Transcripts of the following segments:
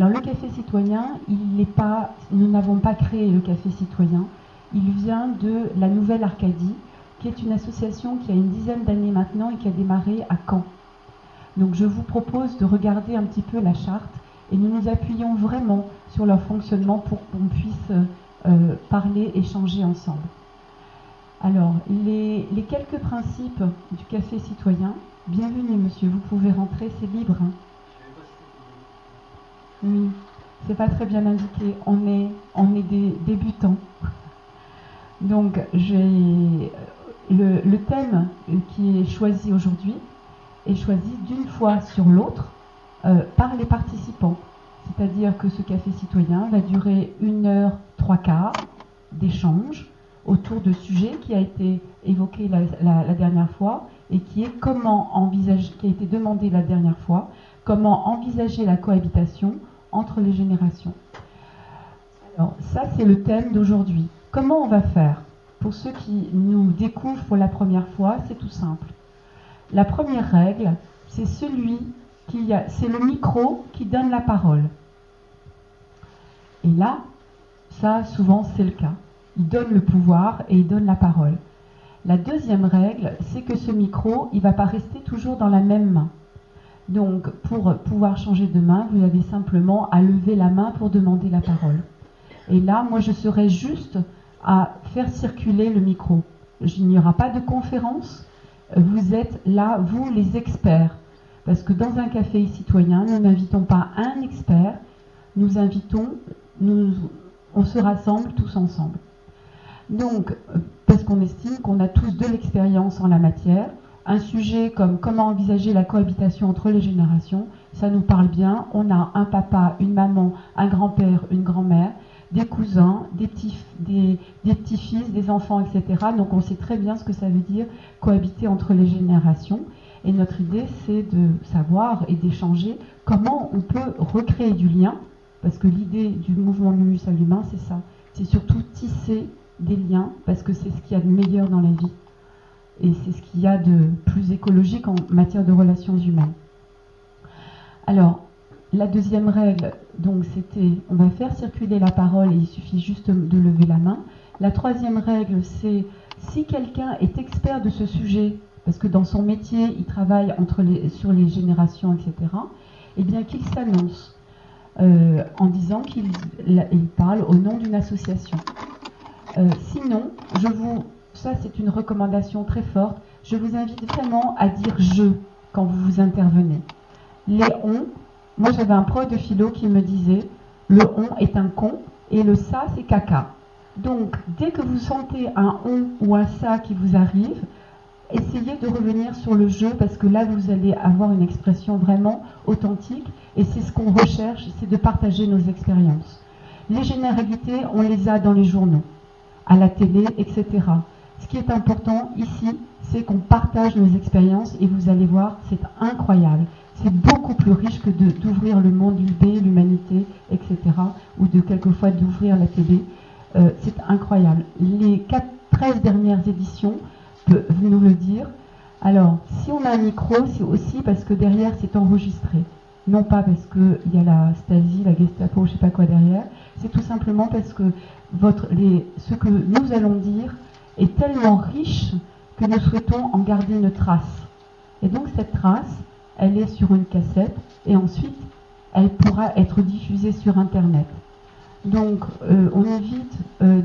Alors le café citoyen, il pas, nous n'avons pas créé le café citoyen. Il vient de la Nouvelle Arcadie, qui est une association qui a une dizaine d'années maintenant et qui a démarré à Caen. Donc je vous propose de regarder un petit peu la charte et nous nous appuyons vraiment sur leur fonctionnement pour qu'on puisse euh, parler, échanger ensemble. Alors, les, quelques principes du café citoyen. Bienvenue, monsieur, vous pouvez rentrer, c'est libre. Hein. Oui, c'est pas très bien indiqué. On est, on est des débutants. Donc, le, le thème qui est choisi aujourd'hui est choisi d'une fois sur l'autre euh, par les participants. C'est-à-dire que ce café citoyen va durer une heure, trois quarts d'échange autour de sujets qui a été évoqué la, dernière fois et qui est comment envisager, qui a été demandé la dernière fois, comment envisager la cohabitation entre les générations. Alors ça c'est le thème d'aujourd'hui. Comment on va faire? Pour ceux qui nous découvrent pour la première fois, c'est tout simple. La première règle, c'est celui qui c'est le micro qui donne la parole. Et là, ça souvent c'est le cas il donne le pouvoir et il donne la parole. La deuxième règle, c'est que ce micro, il ne va pas rester toujours dans la même main. Donc, pour pouvoir changer de main, vous avez simplement à lever la main pour demander la parole. Et là, moi, je serai juste à faire circuler le micro. Il n'y aura pas de conférence. Vous êtes là, vous, les experts. Parce que dans un café citoyen, nous n'invitons pas un expert, nous invitons, nous, on se rassemble tous ensemble. Donc, parce qu'on estime qu'on a tous de l'expérience en la matière, un sujet comme comment envisager la cohabitation entre les générations, ça nous parle bien. On a un papa, une maman, un grand-père, une grand-mère, des cousins, des petits, des, petits-fils, des enfants, etc. Donc on sait très bien ce que ça veut dire cohabiter entre les générations. Et notre idée, c'est de savoir et d'échanger comment on peut recréer du lien, parce que l'idée du mouvement Lumus à l'humain, c'est ça. C'est surtout tisser des liens, parce que c'est ce qu'il y a de meilleur dans la vie. Et c'est ce qu'il y a de plus écologique en matière de relations humaines. Alors, la deuxième règle, donc c'était, on va faire circuler la parole et il suffit juste de lever la main. La troisième règle, c'est si quelqu'un est expert de ce sujet, parce que dans son métier, il travaille sur les générations, etc., eh bien qu'il s'annonce euh, en disant qu'il parle au nom d'une association. Euh, sinon, je vous, ça c'est une recommandation très forte, je vous invite vraiment à dire je quand vous vous intervenez. Les on, moi j'avais un pro de philo qui me disait le on est un con et le ça c'est caca. Donc dès que vous sentez un on ou un ça qui vous arrive, essayez de revenir sur le je parce que là vous allez avoir une expression vraiment authentique et c'est ce qu'on recherche, c'est de partager nos expériences. Les généralités, on les a dans les journaux à la télé, etc. Ce qui est important ici, c'est qu'on partage nos expériences et vous allez voir, c'est incroyable. C'est beaucoup plus riche que d'ouvrir le monde, l'idée, l'humanité, etc. ou de quelquefois d'ouvrir la télé. Euh, c'est incroyable. Les 4, 13 dernières éditions peuvent nous le dire. Alors, si on a un micro, c'est aussi parce que derrière, c'est enregistré. Non pas parce qu'il y a la Stasi, la Gestapo, je ne sais pas quoi derrière. C'est tout simplement parce que ce que nous allons dire est tellement riche que nous souhaitons en garder une trace. Et donc cette trace, elle est sur une cassette et ensuite elle pourra être diffusée sur Internet. Donc euh, on évite euh,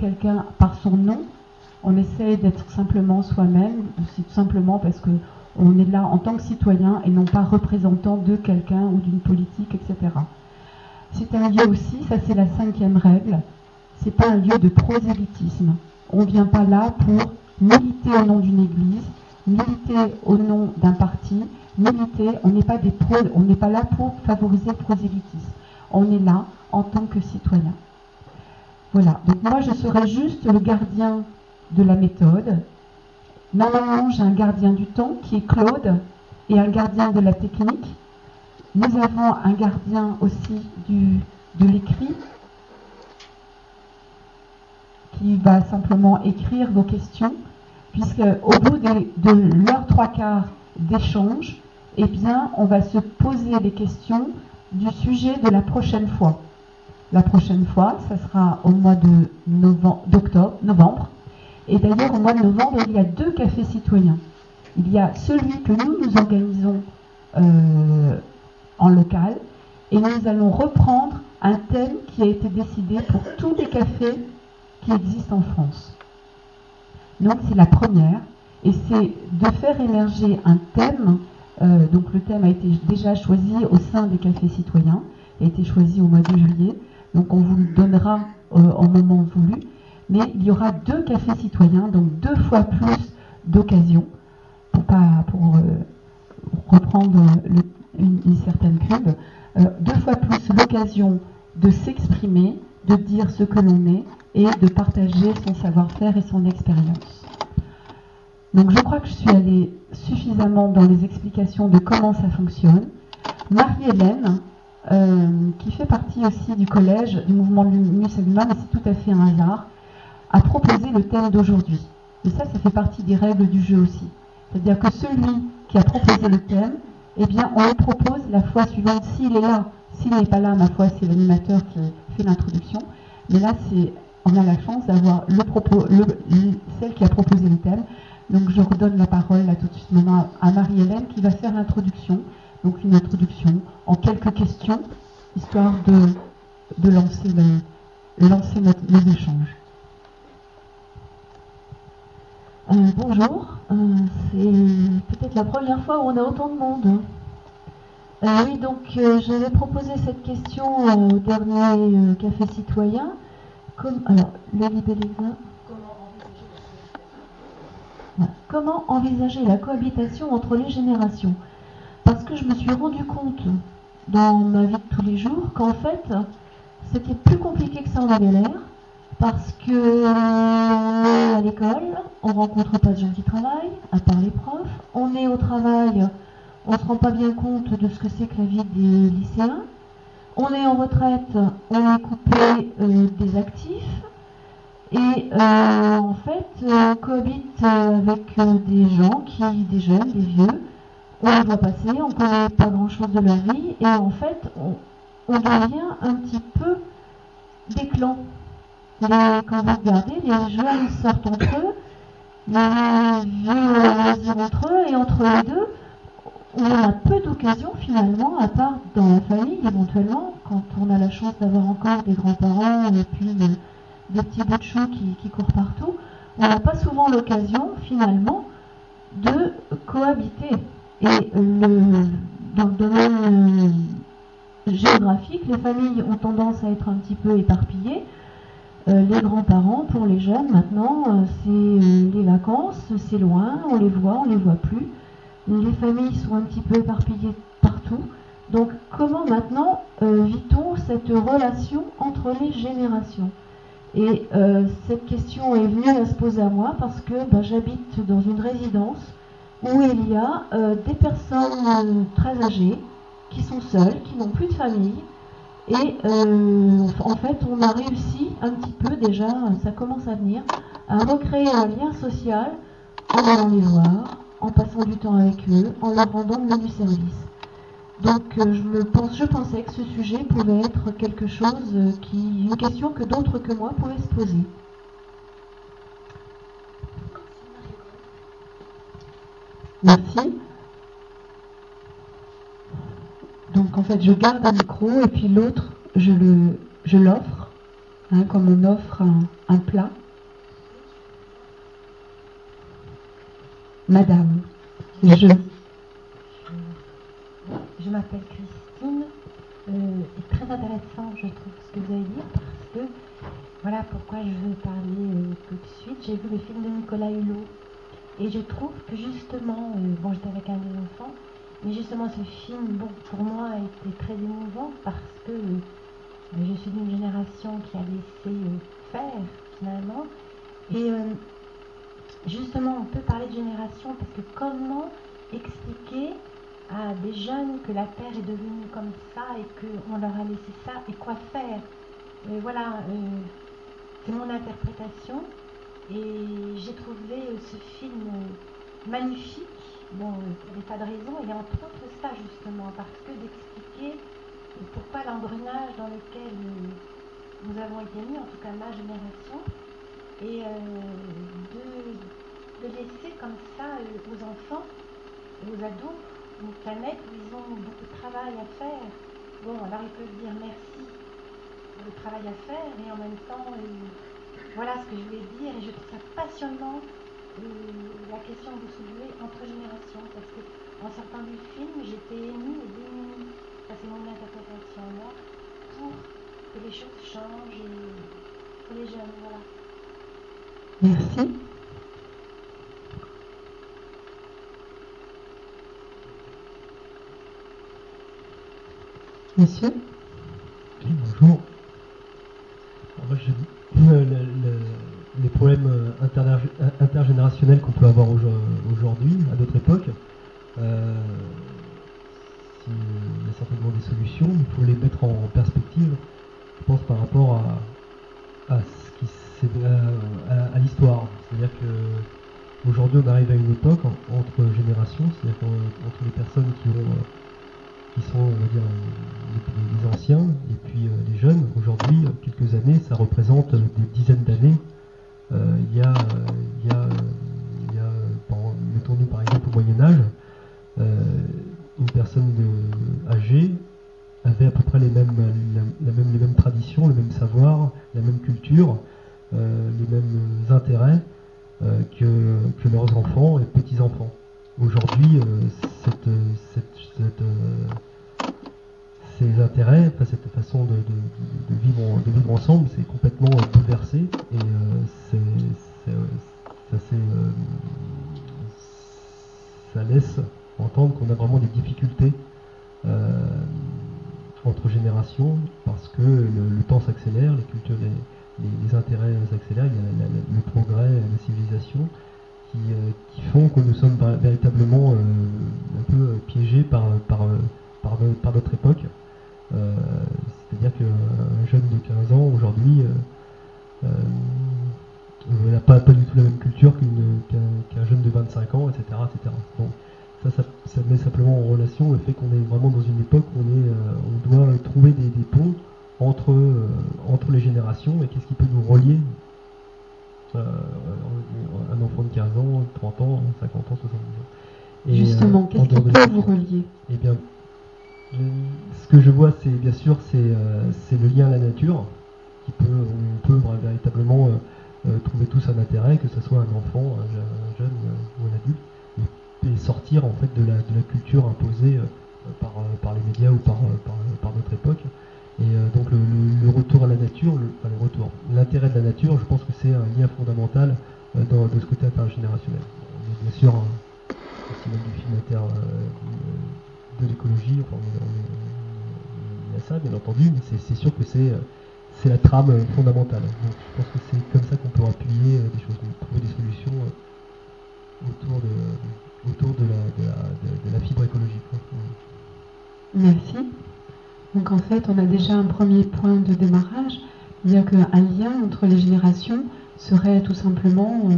quelqu'un par son nom, on essaye d'être simplement soi-même, simplement parce que on est là en tant que citoyen et non pas représentant de quelqu'un ou d'une politique, etc. C'est un lieu aussi, ça c'est la cinquième règle, c'est pas un lieu de prosélytisme. On ne vient pas là pour militer au nom d'une église, militer au nom d'un parti, militer, on n'est pas, des on n'est pas là pour favoriser le prosélytisme. On est là en tant que citoyen. Voilà, donc moi je serai juste le gardien de la méthode. Normalement, j'ai un gardien du temps qui est Claude et un gardien de la technique nous avons un gardien aussi de l'écrit qui va simplement écrire vos questions, puisque au bout de, l'heure trois quarts d'échange, eh bien, on va se poser les questions du sujet de la prochaine fois. La prochaine fois, ça sera au mois de d'octobre, novembre. Et d'ailleurs, au mois de novembre, il y a deux cafés citoyens. Il y a celui que nous, nous organisons euh, en local, et nous allons reprendre un thème qui a été décidé pour tous les cafés qui existent en France. Donc c'est la première, et c'est de faire émerger un thème. Euh, donc le thème a été déjà choisi au sein des cafés citoyens, a été choisi au mois de juillet. Donc on vous le donnera euh, au moment voulu. Mais il y aura deux cafés citoyens, donc deux fois plus d'occasions pour, pour euh, reprendre une, une, certaine cube, deux fois plus l'occasion de s'exprimer, de dire ce que l'on est et de partager son savoir-faire et son expérience. Donc je crois que je suis allée suffisamment dans les explications de comment ça fonctionne. Marie-Hélène, euh, qui fait partie aussi du collège du mouvement musulman, mais c'est tout à fait un hasard, a proposé le thème d'aujourd'hui. Et ça, ça fait partie des règles du jeu aussi. C'est-à-dire que celui qui a proposé le thème, eh bien, on le propose la fois suivante. S'il est là, s'il n'est pas là, ma foi, c'est l'animateur qui fait l'introduction. Mais là, c'est, on a la chance d'avoir le propos, celle qui a proposé le thème. Donc je redonne la parole là tout de suite maintenant à Marie-Hélène qui va faire l'introduction. Donc une introduction en quelques questions, histoire de, de lancer, le, lancer nos échanges. Euh, bonjour, euh, c'est peut-être la première fois où on a autant de monde. Euh, oui, donc j'avais proposé cette question au dernier Café Citoyen. Alors, le libellisme. Comment envisager la cohabitation entre les générations? Parce que je me suis rendu compte dans ma vie de tous les jours qu'en fait, c'était plus compliqué que ça en avait l'air. Parce que euh, à l'école, on rencontre pas de gens qui travaillent, à part les profs. On est au travail, on se rend pas bien compte de ce que c'est que la vie des lycéens. On est en retraite, on est coupé euh, des actifs. Et euh, en fait, on cohabite avec euh, des gens qui, des jeunes, des vieux, on les voit passer, on ne connaît pas grand-chose de leur vie, et en fait, on, devient un petit peu des clans. quand vous regardez, les jeunes sortent entre eux, les vieux entre eux, et entre les deux, a peu d'occasions finalement, à part dans la famille éventuellement, quand on a la chance d'avoir encore des grands-parents et puis des petits bouts de chou qui, courent partout, on n'a pas souvent l'occasion finalement de cohabiter. Et le, dans le domaine euh, géographique, les familles ont tendance à être un petit peu éparpillées. Euh, les grands-parents, pour les jeunes, maintenant, euh, c'est les vacances, c'est loin, on les voit, on les voit plus. Les familles sont un petit peu éparpillées partout. Donc, comment maintenant vit-on cette relation entre les générations? Et euh, cette question est venue à se poser à moi parce que ben, j'habite dans une résidence où il y a euh, des personnes euh, très âgées qui sont seules, qui n'ont plus de famille. Et en fait, on a réussi un petit peu déjà, ça commence à venir, à recréer un lien social en allant les voir, en passant du temps avec eux, en leur rendant le du service. Donc euh, je, me pense, je pensais que ce sujet pouvait être quelque chose euh, qui, une question que d'autres que moi pouvaient se poser. Merci. Donc en fait, je garde un micro et puis l'autre, je le, je l'offre, hein, comme on offre un plat. Madame, je, je m'appelle Christine. Euh, c'est très intéressant, je trouve, ce que vous avez dit, parce que voilà pourquoi je veux parler euh, tout de suite. J'ai vu le film de Nicolas Hulot et je trouve que justement, euh, bon, j'étais avec un des enfants, mais justement, ce film, bon, pour moi, a été très émouvant parce que je suis d'une génération qui a laissé faire finalement. Et justement, on peut parler de génération parce que comment expliquer à des jeunes que la Terre est devenue comme ça et qu'on leur a laissé ça et quoi faire. Et voilà, euh, c'est mon interprétation et j'ai trouvé euh, ce film euh, magnifique, bon, pour des tas de raisons, et entre autres ça justement, parce que d'expliquer pourquoi l'engrenage dans lequel nous avons été mis, en tout cas ma génération, et de, laisser comme ça aux enfants, aux ados, une planète où ils ont beaucoup de travail à faire. Bon, alors ils peuvent dire merci pour le travail à faire et en même temps, voilà ce que je voulais dire et je trouve ça passionnant la question que vous soulevez entre générations parce que en sortant du film, j'étais émue et démunie, ça c'est mon interprétation moi, pour que les choses changent et pour les jeunes, voilà. Merci. Monsieur Oui, bonjour. moi, je, le, les problèmes euh, intergénérationnels qu'on peut avoir aujourd'hui, à d'autres époques, euh, il y a certainement des solutions, il faut les mettre en perspective, je pense, par rapport à, ce à, l'histoire. C'est-à-dire que aujourd'hui on arrive à une époque entre générations, c'est-à-dire entre les personnes qui ont qui sont, on va dire, les, anciens et puis les jeunes. Aujourd'hui, quelques années, ça représente des dizaines d'années euh, il y a, mettons-nous par exemple au Moyen Âge, euh, une personne âgée avait à peu près les mêmes, les mêmes traditions, le même savoir, la même culture, euh, les mêmes intérêts que, que, leurs enfants et petits-enfants. Aujourd'hui, cette, cette, ces intérêts, cette façon de, vivre, ensemble, c'est complètement bouleversé et euh, ça, euh, laisse entendre qu'on a vraiment des difficultés euh, entre générations parce que le, temps s'accélère, les cultures, intérêts s'accélèrent, il y a le progrès, la civilisation qui, font que nous sommes véritablement un peu piégés par, par, par, par notre époque. Euh, c'est-à-dire qu'un jeune de 15 ans aujourd'hui euh, euh, n'a pas, pas du tout la même culture qu'un jeune de 25 ans, etc. etc. Donc, ça, ça, met simplement en relation le fait qu'on est vraiment dans une époque où on, est, on doit trouver des, ponts entre, entre les générations et qu'est-ce qui peut nous relier un enfant de 15 ans, 30 ans, 50 ans, 70 ans. Et Justement, qu'est-ce qui peut vous relier? Eh bien, ce que je vois, c'est bien sûr, euh, c'est le lien à la nature, qui peut, on peut véritablement euh, euh, trouver tous un intérêt, que ce soit un enfant, un, jeune ou un adulte, et, sortir en fait de la, de la culture imposée par, par, les médias ou par, par, notre époque. Et donc le, retour à la nature, le, enfin, le retour, l'intérêt de la nature, je pense que c'est un lien fondamental dans, de ce côté intergénérationnel. bien sûr un festival du film inter, de l'écologie, enfin, il y a ça bien entendu, mais c'est sûr que c'est la trame fondamentale. Donc je pense que c'est comme ça qu'on peut appuyer euh, des choses, trouver des solutions euh, autour de, la, fibre écologique. Merci. Donc en fait, on a déjà un premier point de démarrage. A qu'un lien entre les générations serait tout simplement euh,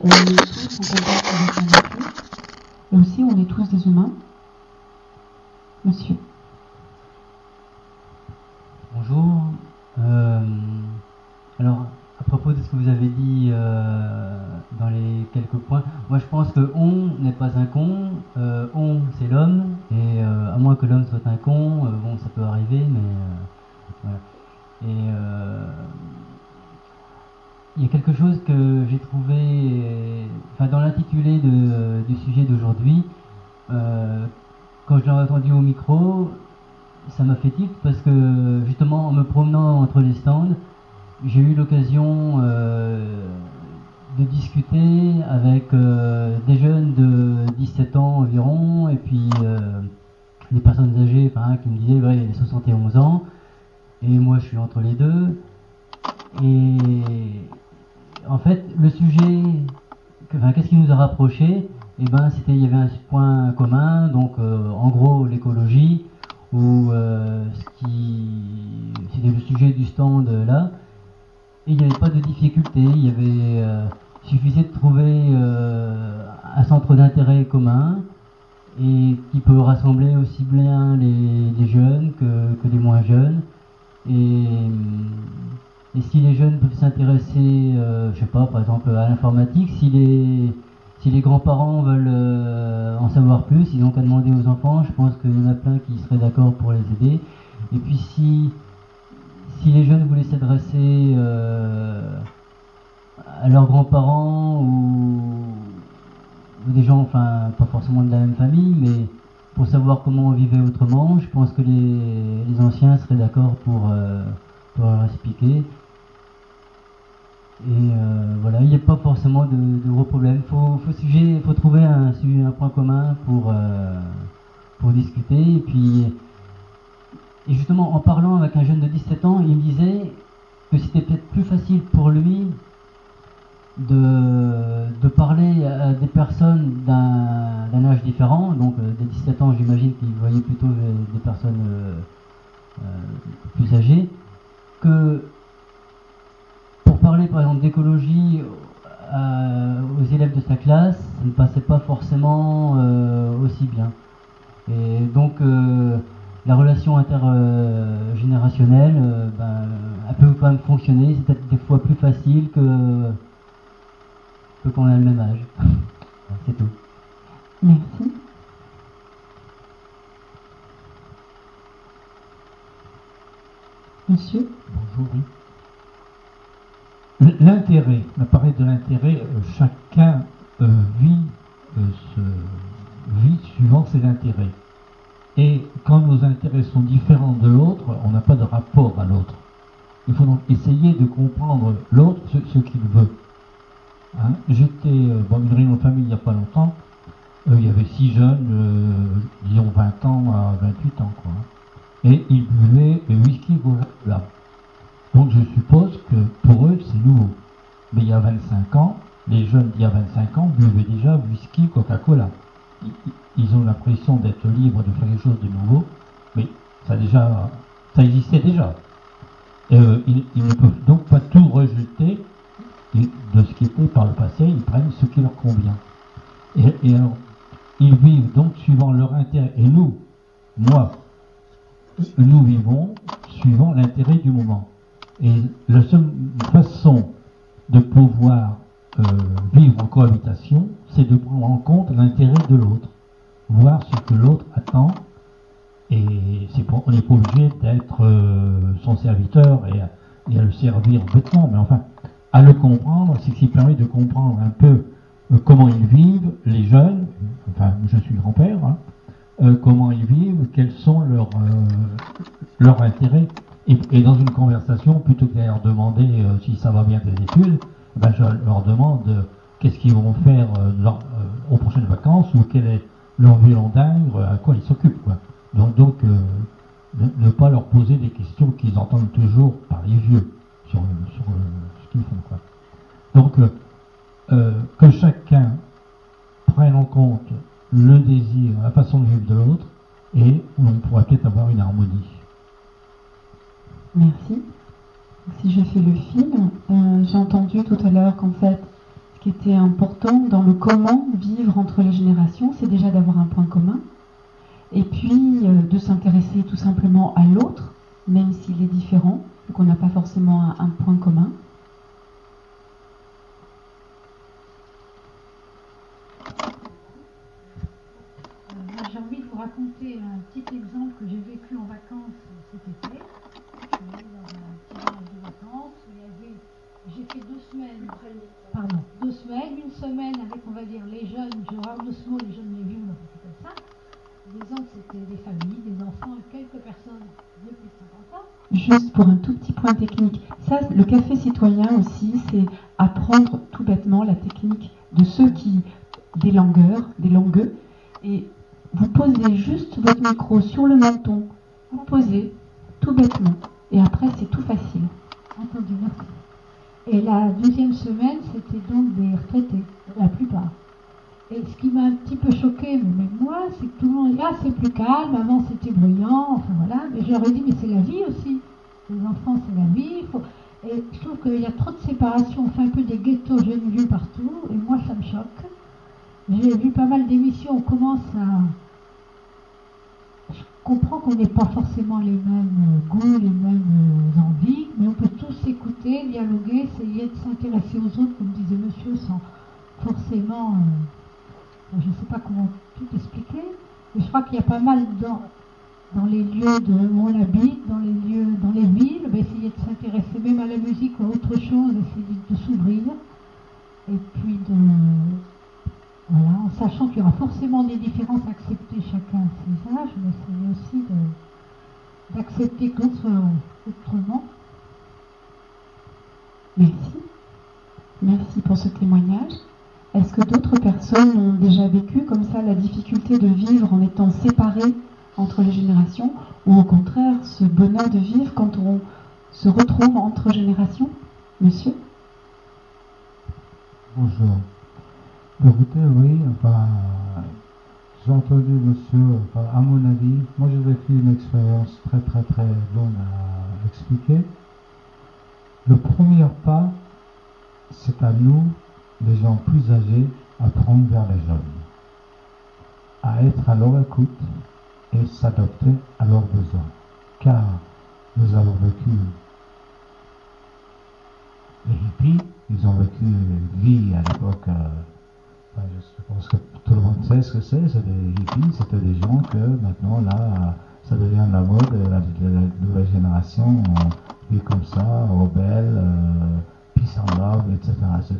on est tous en contact avec la et aussi on est tous des humains monsieur. Bonjour. Euh, alors, propos de ce que vous avez dit euh, dans les quelques points, moi je pense que on n'est pas un con, euh, on c'est l'homme, et à moins que l'homme soit un con, bon ça peut arriver, mais voilà. Et il y a quelque chose que j'ai trouvé, enfin dans l'intitulé du sujet d'aujourd'hui, quand je l'ai entendu au micro, ça m'a fait tilt parce que justement en me promenant entre les stands, j'ai eu l'occasion euh, de discuter avec euh, des jeunes de 17 ans environ et puis euh, des personnes âgées qui me disaient ouais, 71 ans et moi je suis entre les deux. Et en fait le sujet qu'est-ce qui nous a rapprochés? Eh ben, c'était, il y avait un point commun, donc euh, en gros l'écologie, euh, ce qui, c'était le sujet du stand euh, là, il n'y avait pas de difficulté, il y avait suffisait de trouver un centre d'intérêt commun, et qui peut rassembler aussi bien les, jeunes que, les moins jeunes. Et, et si les jeunes peuvent s'intéresser, euh, je sais pas, par exemple à l'informatique, si les, si les grands-parents veulent euh, en savoir plus, ils n'ont qu'à demander aux enfants, je pense qu'il y en a plein qui seraient d'accord pour les aider. Et puis si, si les jeunes voulaient s'adresser euh, à leurs grands-parents ou, des gens, enfin pas forcément de la même famille, mais pour savoir comment on vivait autrement, je pense que les, anciens seraient d'accord pour, euh, pour leur expliquer. Et euh, voilà, il n'y a pas forcément de, gros problèmes. Il faut, trouver un, un point commun pour, pour discuter. Et puis, et justement, en parlant avec un jeune de 17 ans, il me disait que c'était peut-être plus facile pour lui de, parler à des personnes d'un âge différent. Donc, euh, des 17 ans, j'imagine qu'il voyait plutôt des, personnes euh, euh, plus âgées, que pour parler par exemple d'écologie aux élèves de sa classe, ça ne passait pas forcément aussi bien. Et donc, la relation intergénérationnelle, euh, ben, elle peut quand même fonctionner, c'est peut-être des fois plus facile que, que quand on a le même âge. c'est tout. Merci. Monsieur Bonjour, oui. L'intérêt, on a parlé de l'intérêt, euh, chacun euh, vit suivant ses intérêts. Et quand nos intérêts sont différents de l'autre, on n'a pas de rapport à l'autre. Il faut donc essayer de comprendre l'autre, ce, qu'il veut. Hein, j'étais euh, dans une réunion de famille il n'y a pas longtemps. Euh, il y avait six jeunes, euh, disons 20 ans à 28 ans. Quoi, et ils buvaient whisky là. Donc je suppose que pour eux c'est nouveau. Mais il y a 25 ans, les jeunes d'il y a 25 ans buvaient déjà whisky, Coca-Cola ils ont l'impression d'être libres de faire quelque chose de nouveau, mais ça déjà, ça existait déjà. Euh, ils, ne peuvent donc pas tout rejeter de ce qui était par le passé, ils prennent ce qui leur convient. Et, alors, ils vivent donc suivant leur intérêt. Et nous, moi, nous vivons suivant l'intérêt du moment. Et la seule façon de pouvoir euh, vivre en cohabitation, c'est de prendre en compte l'intérêt de l'autre voir ce que l'autre attend. Et on n'est pas obligé d'être euh, son serviteur et à, le servir bêtement, mais enfin, à le comprendre, c'est ce qui permet de comprendre un peu euh, comment ils vivent, les jeunes, enfin, je suis grand-père, hein, comment ils vivent, quels sont leurs, intérêts. Et, dans une conversation, plutôt que de leur demander si ça va bien tes études, ben je leur demande qu'est-ce qu'ils vont faire aux prochaines vacances ou quel est leur dingue, à quoi ils s'occupent. Donc, donc euh, ne, pas leur poser des questions qu'ils entendent toujours par les vieux sur, sur euh, ce qu'ils font. Quoi. Donc, euh, que chacun prenne en compte le désir, la façon de vivre de l'autre, et on pourra peut-être avoir une harmonie. Merci. Si je fais le film, j'ai entendu tout à l'heure qu'en fait, ce qui était important dans le comment vivre entre les générations, c'est déjà d'avoir un point commun, et puis euh, de s'intéresser tout simplement à l'autre, même s'il est différent, qu'on n'a pas forcément un, point commun. Euh, j'ai envie de vous raconter un petit exemple que j'ai vécu en vacances cet été. Je suis allée dans un petit village de vacances où il y avait j'ai fait deux semaines, pardon, deux semaines, une semaine avec, on va dire, les jeunes, je rends ce mot, les jeunes, les vieux, c'est comme ça. Les autres, c'était des familles, des enfants, quelques personnes de plus de 50 ans. Juste pour un tout petit point technique, ça, le café citoyen aussi, c'est apprendre tout bêtement la technique de ceux qui, des langueurs, des langueux, et vous posez juste votre micro sur le menton, vous posez tout bêtement, et après c'est tout facile. Entendu, merci. Et la deuxième semaine, c'était donc des retraités, la plupart. Et ce qui m'a un petit peu choqué, mais moi, c'est que tout le monde dit Ah, c'est plus calme, avant c'était bruyant, enfin voilà. Mais ai dit Mais c'est la vie c'est la vie. Et je trouve qu'il y a trop de séparation, on fait un peu des ghettos jeunes vieux partout, et moi, ça me choque. J'ai vu pas mal d'émissions, on commence à je comprends qu'on n'ait pas forcément les mêmes goûts, les mêmes envies, mais on peut tous écouter, dialoguer, essayer de s'intéresser aux autres, comme disait monsieur, sans forcément, euh, je ne sais pas comment tout expliquer, mais je crois qu'il y a pas mal dans, dans les lieux de, où on habite, dans les lieux, dans les villes, essayer de s'intéresser même à la musique ou à autre chose, essayer de s'ouvrir, et puis de, voilà, en sachant qu'il y aura forcément des différences, accepter chacun ses âges, mais essayer aussi d'accepter l'autre soit autrement. Merci. Merci pour ce témoignage. Est-ce que d'autres personnes ont déjà vécu comme ça la difficulté de vivre en étant séparés entre les générations ou au contraire ce bonheur de vivre quand on se retrouve entre générations Monsieur Bonjour. Écoutez, oui, enfin, j'ai entendu monsieur, à mon avis, moi j'ai vécu une expérience très très très longue à expliquer. Le premier pas, c'est à nous, les gens plus âgés, à prendre vers les jeunes, à être à leur écoute et s'adapter à leurs besoins. Car nous avons vécu les hippies, ils ont vécu une vie à l'époque, euh, je pense que tout le monde sait ce que c'est, c'est des hippies, c'était des gens que maintenant là, ça devient la mode, la, la nouvelle génération, on vit comme ça, rebelle, euh, peace and love, etc. etc.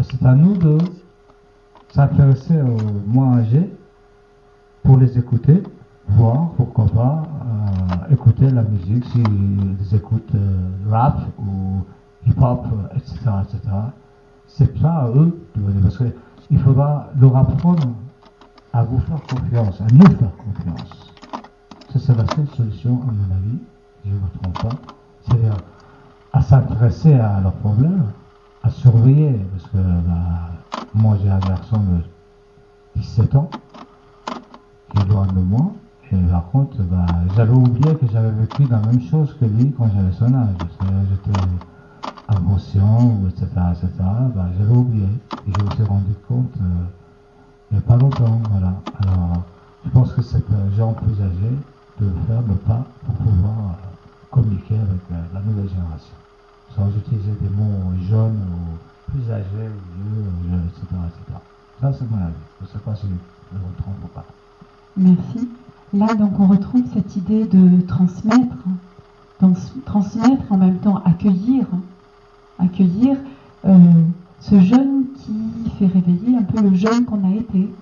C'est à nous de s'intéresser aux moins âgés pour les écouter, voir, pourquoi pas, euh, écouter la musique, s'ils écoutent euh, rap ou hip-hop, etc., etc. C'est ça à eux de venir, parce qu'il faudra leur apprendre à vous faire confiance, à nous faire confiance. Ça, c'est la seule solution, à mon avis, je ne me trompe pas, c'est-à-dire à s'intéresser à leurs problèmes, à surveiller, parce que bah, moi j'ai un garçon de 17 ans, moi, et par contre, bah, j'avais oublié que j'avais vécu la même chose que lui quand j'avais son âge. J'étais inconscient, etc., etc. Bah, j'avais oublié. Et je me suis rendu compte euh, il n'y a pas longtemps. Voilà. Alors, je pense que c'est gens plus âgés de faire le pas pour pouvoir euh, communiquer avec euh, la nouvelle génération. Sans utiliser des mots jeunes ou plus âgés ou vieux, etc., etc. Ça, c'est mon avis. Je ne sais pas si je me trompe ou pas. Merci. Là, donc, on retrouve cette idée de transmettre, transmettre en même temps accueillir, accueillir euh, ce jeune qui fait réveiller un peu le jeune qu'on a été.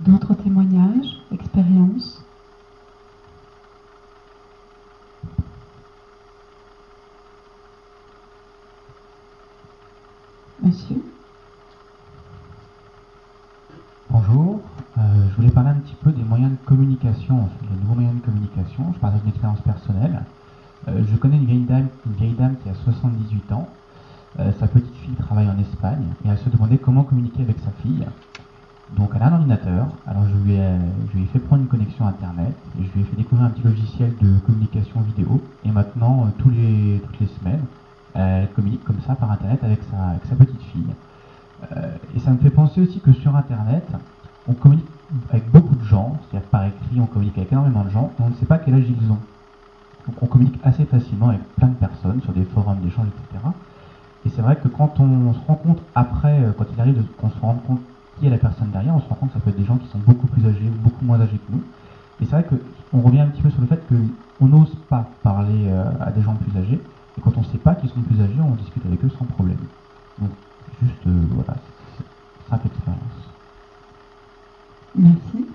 D'autres témoignages, expériences Monsieur Bonjour, euh, je voulais parler un petit peu des moyens de communication, les nouveaux moyens de communication. Je parle d'une expérience personnelle. Euh, je connais une vieille dame, une vieille dame qui a 78 ans. Euh, sa petite fille travaille en Espagne et elle se demandait comment communiquer avec sa fille. Donc elle a un ordinateur, alors je lui, ai, fait prendre une connexion internet et je lui ai fait découvrir un petit logiciel de communication vidéo et maintenant tous les, toutes les semaines elle communique comme ça par internet avec sa petite fille. Et ça me fait penser aussi que sur internet, on communique avec beaucoup de gens, c'est-à-dire par écrit, on communique avec énormément de gens, on ne sait pas quel âge ils ont. Donc on communique assez facilement avec plein de personnes sur des forums d'échange, etc. Et c'est vrai que quand on se rend compte après, euh, quand il arrive qu'on se rend compte qui est la personne derrière, on se rend compte que ça peut être des gens qui sont beaucoup plus âgés ou beaucoup moins âgés que nous. Et c'est vrai qu'on revient un petit peu sur le fait qu'on n'ose pas parler euh, à des gens plus âgés. Et quand on ne sait pas qu'ils sont plus âgés, on discute avec eux sans problème. Juste, euh, voilà, simple expérience. Merci.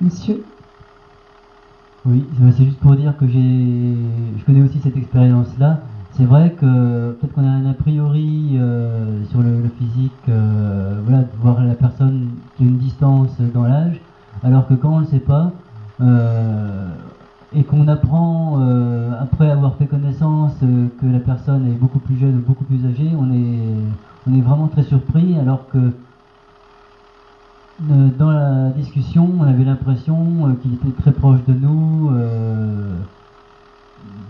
Monsieur Oui, c'est juste pour dire que j'ai, je connais aussi cette expérience-là. C'est vrai que peut-être qu'on a un a priori euh, sur le, physique, euh, voilà, de voir la personne qui a une distance dans l'âge, alors que quand on ne le sait pas, et qu'on apprend après avoir fait connaissance que la personne est beaucoup plus jeune ou beaucoup plus âgée, on est, on est vraiment très surpris, alors que dans la discussion, on avait l'impression qu'il était très proche de nous.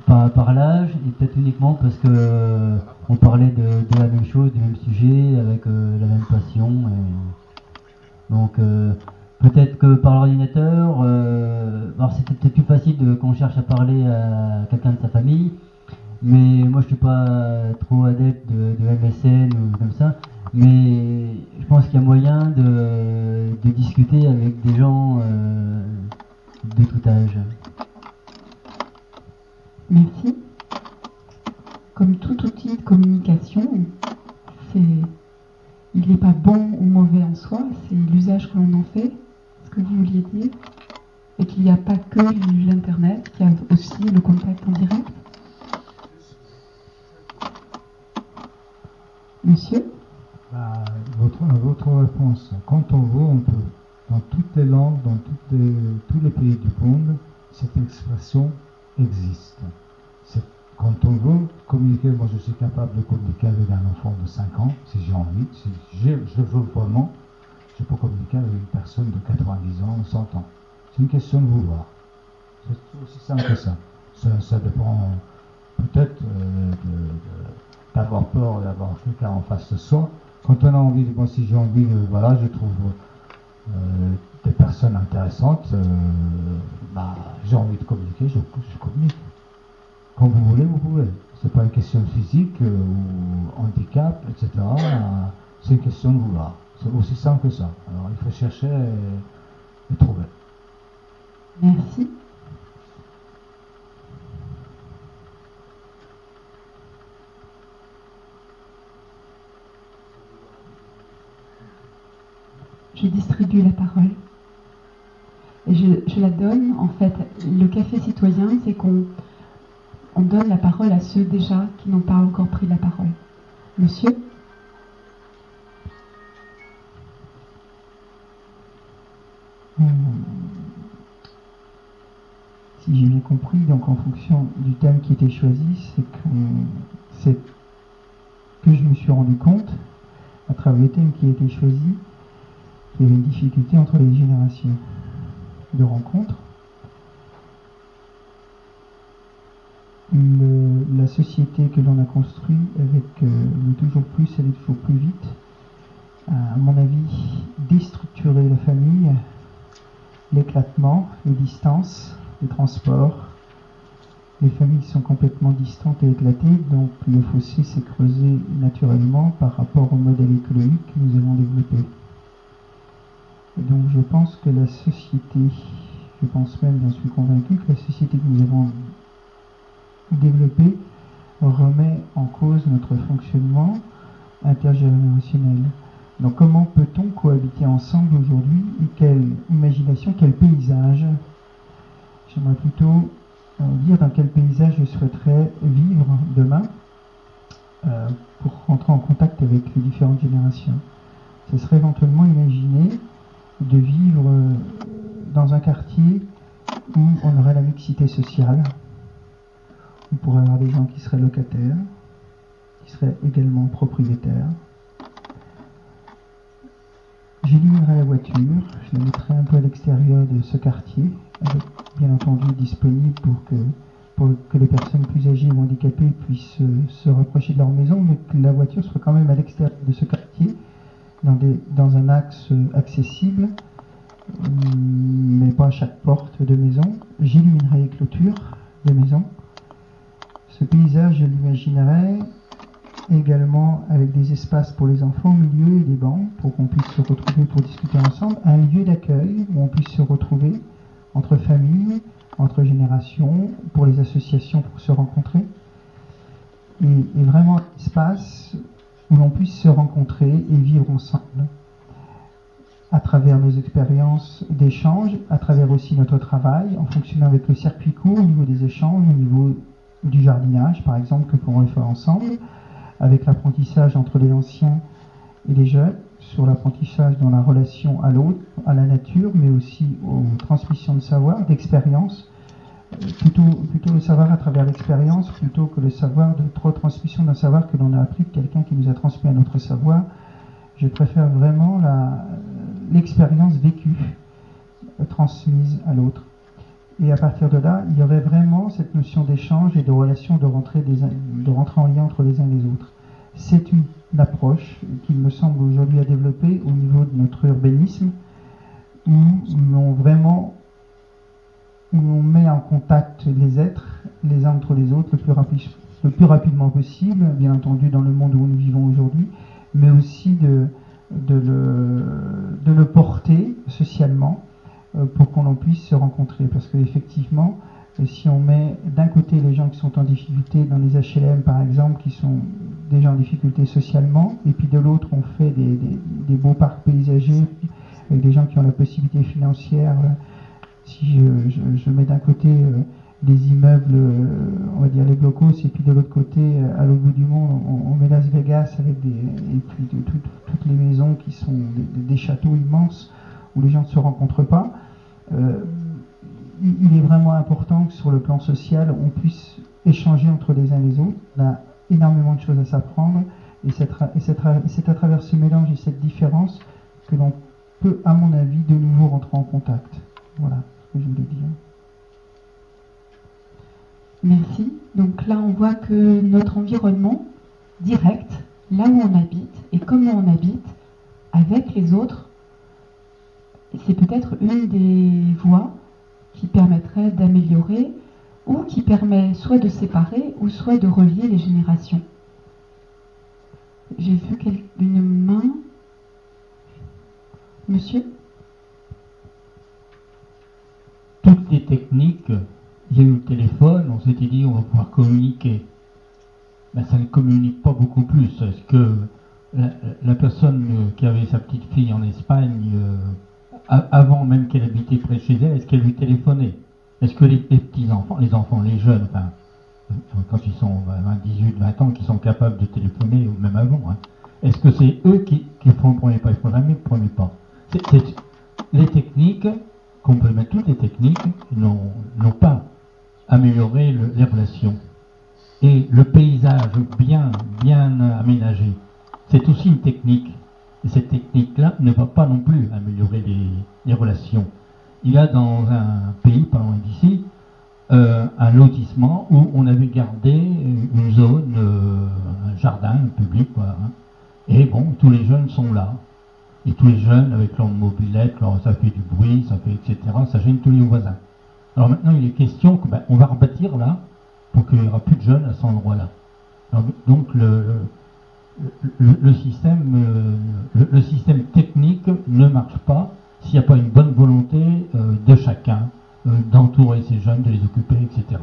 par, par l'âge et peut-être uniquement parce que euh, on parlait de, la même chose, du même sujet, avec la même passion. Donc peut-être que par l'ordinateur, alors c'était peut-être plus facile quand on cherche à parler à quelqu'un de sa famille. Mais moi, je suis pas trop adepte de, MSN ou comme ça. Mais je pense qu'il y a moyen de, discuter avec des gens euh, de tout âge. Merci. Comme tout outil de communication, c'est, il n'est pas bon ou mauvais en soi, c'est l'usage que l'on en fait, dire, et qu'il n'y a pas que l'Internet, qu'il y a aussi le contact en direct. Monsieur bah, votre, votre réponse. Quand on veut, on peut. Dans toutes les langues, dans tous les pays du monde, cette expression existe. Quand on veut communiquer, moi je suis capable de communiquer avec un enfant de 5 ans, si j'ai envie, si je veux vraiment, je peux communiquer avec une personne de 90 ans ou 100 ans. C'est une question de vouloir. C'est aussi simple que ça. Ça, dépend peut-être euh, de d'avoir peur d'avoir quelqu'un en face de soi. Quand on a envie, si j'ai envie, voilà, je trouve euh, des personnes intéressantes, euh, bah, j'ai envie de communiquer, je, communique. Quand vous voulez, vous pouvez. C'est pas une question physique ou handicap, etc. C'est une question de vouloir. C'est aussi simple que ça. Alors il faut chercher et trouver. Merci. je distribue la parole. Et je, la donne, en fait, le café citoyen, c'est qu'on on donne la parole à ceux déjà qui n'ont pas encore pris la parole. Monsieur hmm. Si j'ai bien compris, donc en fonction du thème qui était choisi, c'est que, c'est que je me suis rendu compte, à travers le thème qui a été choisi, il y avait une difficulté entre les générations de rencontres. la société que l'on a construite avec euh, le toujours plus, aller toujours plus vite, a, à mon avis, déstructuré la famille, l'éclatement, les distances, les transports. Les familles sont complètement distantes et éclatées, donc le fossé s'est creusé naturellement par rapport au modèle économique que nous avons développé donc je pense que la société, je pense même, j'en suis convaincu, que la société que nous avons développée remet en cause notre fonctionnement intergénérationnel. Donc comment peut-on cohabiter ensemble aujourd'hui et quelle imagination, quel paysage? J'aimerais plutôt euh, dire dans quel paysage je souhaiterais vivre demain euh, pour rentrer en contact avec les différentes générations. Ce serait éventuellement imaginer de vivre euh, dans un quartier où on aurait la mixité sociale. On pourrait avoir des gens qui seraient locataires, qui seraient également propriétaires. J'éliminerais la voiture, je la mettrais un peu à l'extérieur de ce quartier, avec bien entendu disponible pour que, pour que les personnes plus âgées ou handicapées puissent euh, se rapprocher de leur maison, mais que la voiture soit quand même à l'extérieur de ce quartier dans, un axe accessible, mais pas à chaque porte de maison. J'illuminirai les clôtures de maison. Ce paysage, je l'imaginerai également avec des espaces pour les enfants au milieu et des bancs pour qu'on puisse se retrouver pour discuter ensemble. Un lieu d'accueil où on puisse se retrouver entre familles, entre générations, pour les associations pour se rencontrer. Et, vraiment un espace où l'on puisse se rencontrer et vivre ensemble à travers nos expériences d'échange, à travers aussi notre travail, en fonctionnant avec le circuit court au niveau des échanges, au niveau du jardinage par exemple, que pourrons faire ensemble, avec l'apprentissage entre les anciens et les jeunes, sur l'apprentissage dans la relation à l'autre, à la nature, mais aussi aux transmissions de savoir, d'expérience, plutôt, plutôt le savoir à travers l'expérience plutôt que le savoir de trop transmission d'un savoir que l'on a appris de quelqu'un qui nous a transmis un autre savoir. Je préfère vraiment l'expérience vécue, euh, transmise à l'autre. Et à partir de là, il y aurait vraiment cette notion d'échange et de relation, de rentrer, des, de rentrer en lien entre les uns et les autres. C'est une, approche qu'il me semble aujourd'hui à développer au niveau de notre urbanisme, où on vraiment où on met en contact les êtres les uns entre les autres le plus, le plus rapidement possible, bien entendu dans le monde où nous vivons aujourd'hui, mais aussi de, de, le, de le porter socialement pour qu'on puisse se rencontrer. Parce qu'effectivement, euh, si on met d'un côté les gens qui sont en difficulté dans les HLM par exemple, qui sont déjà en difficulté socialement, et puis de l'autre on fait des, des, beaux parcs paysagers avec des gens qui ont la possibilité financière, euh, si je, mets d'un côté des immeubles, on va dire les blocos, et puis de l'autre côté, à l'autre bout du monde, on, met Las Vegas avec des, et puis toutes les maisons qui sont des, châteaux immenses où les gens ne se rencontrent pas. Euh, il est vraiment important que sur le plan social, on puisse échanger entre les uns et les autres. On a énormément de choses à s'apprendre et c'est à travers ce mélange et cette différence que l'on peut, à mon avis, de nouveau rentrer en contact. Voilà ce que je voulais dire. Merci. Donc là, on voit que notre environnement direct, là où on habite et comment on habite, avec les autres, c'est peut-être une des voies qui permettrait d'améliorer ou qui permet soit de séparer ou soit de relier les générations. J'ai vu une main. Monsieur? Toutes les techniques, il y a eu le téléphone, on s'était dit on va pouvoir communiquer. Mais ça ne communique pas beaucoup plus. Est-ce que la, personne euh, qui avait sa petite fille en Espagne, euh, avant même qu'elle habitait près chez elle, est-ce qu'elle lui téléphonait? Est-ce que les, petits-enfants, les enfants, les jeunes, enfin, euh, quand ils sont 18, 20 ans, qui sont capables de téléphoner, ou même avant, hein, est-ce que c'est eux qui, font le premier pas? Il faut jamais le premier pas. les techniques, qu'on peut mettre toutes les techniques, n'ont pas amélioré les relations. Et le paysage bien, bien aménagé, c'est aussi une technique. Et cette technique-là ne va pas non plus améliorer les, relations. Il y a dans un pays, pas loin d'ici, euh, un lotissement où on avait gardé une zone, euh, un jardin public, quoi, hein. et bon, tous les jeunes sont là. Et tous les jeunes, avec leur mobilette, ça fait du bruit, ça fait etc., ça gêne tous les voisins. Alors maintenant, il est question qu'on ben, va rebâtir là, pour qu'il n'y aura plus de jeunes à cet endroit-là. Donc le, le, système, euh, le, système technique ne marche pas s'il n'y a pas une bonne volonté euh, de chacun euh, d'entourer ces jeunes, de les occuper, etc.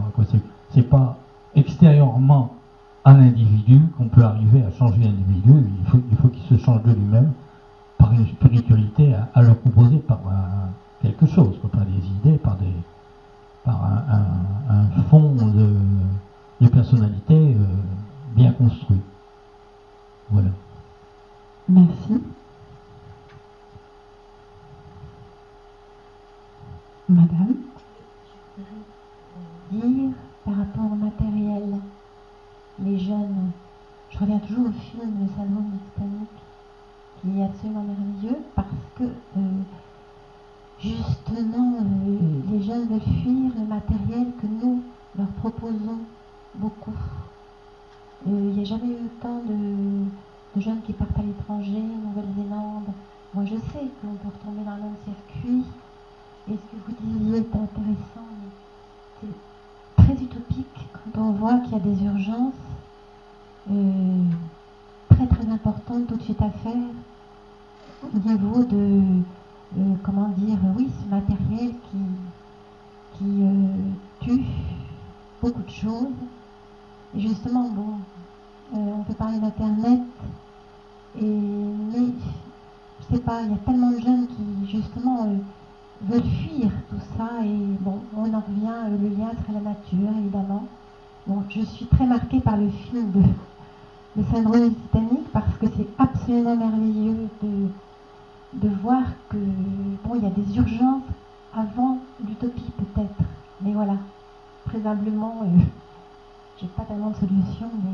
C'est pas extérieurement à l'individu qu'on peut arriver à changer l'individu. Il faut, il faut qu'il se change de lui-même par une spiritualité à, le proposer par quelque chose, par des idées, par, des, par un, fond de personnalité bien construit. Voilà. Merci. Madame Dire par rapport au matériel, les jeunes, je reviens toujours au film Le Salon du qui est absolument merveilleux parce que euh, justement euh, les jeunes veulent fuir le matériel que nous leur proposons beaucoup. Euh, il n'y a jamais eu autant de, jeunes qui partent à l'étranger, Nouvelle-Zélande. Moi, je sais qu'on peut retomber dans le même circuit. Et ce que vous disiez est intéressant, c'est très utopique quand on voit qu'il y a des urgences euh, très très importantes tout de suite à faire au niveau de, euh, comment dire, oui, ce matériel qui, qui tue beaucoup de choses. Et justement, bon, euh, on peut parler d'Internet, et, mais je sais pas, il y a tellement de jeunes qui justement euh, veulent fuir tout ça, et bon, on en revient, euh, le lien entre la nature, évidemment. Bon, je suis très marquée par le film de, syndrome Titanic parce que c'est absolument merveilleux de, voir que bon, il y a des urgences avant l'utopie peut-être, mais voilà, préalablement, euh, j'ai pas tellement de solutions, mais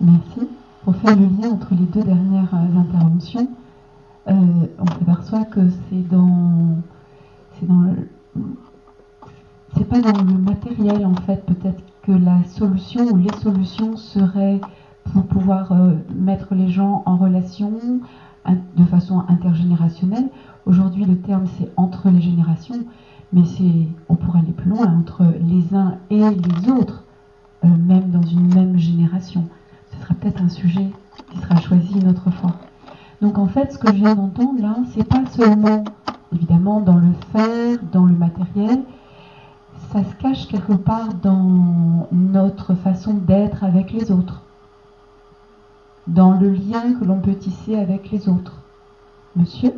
Merci. Pour faire le lien entre les deux dernières euh, interventions, euh, on s'aperçoit que c'est dans, c'est pas dans le matériel en fait, peut-être que la solution ou les solutions seraient pour pouvoir euh, mettre les gens en relation de façon intergénérationnelle. Aujourd'hui, le terme c'est entre les générations, mais c'est, on pourrait aller plus loin, entre les uns et les autres, même dans une même génération. Ce sera peut-être un sujet qui sera choisi une autre fois. Donc en fait, ce que je viens d'entendre là, c'est pas seulement évidemment dans le faire, dans le matériel, ça se cache quelque part dans notre façon d'être avec les autres, dans le lien que l'on peut tisser avec les autres. Monsieur?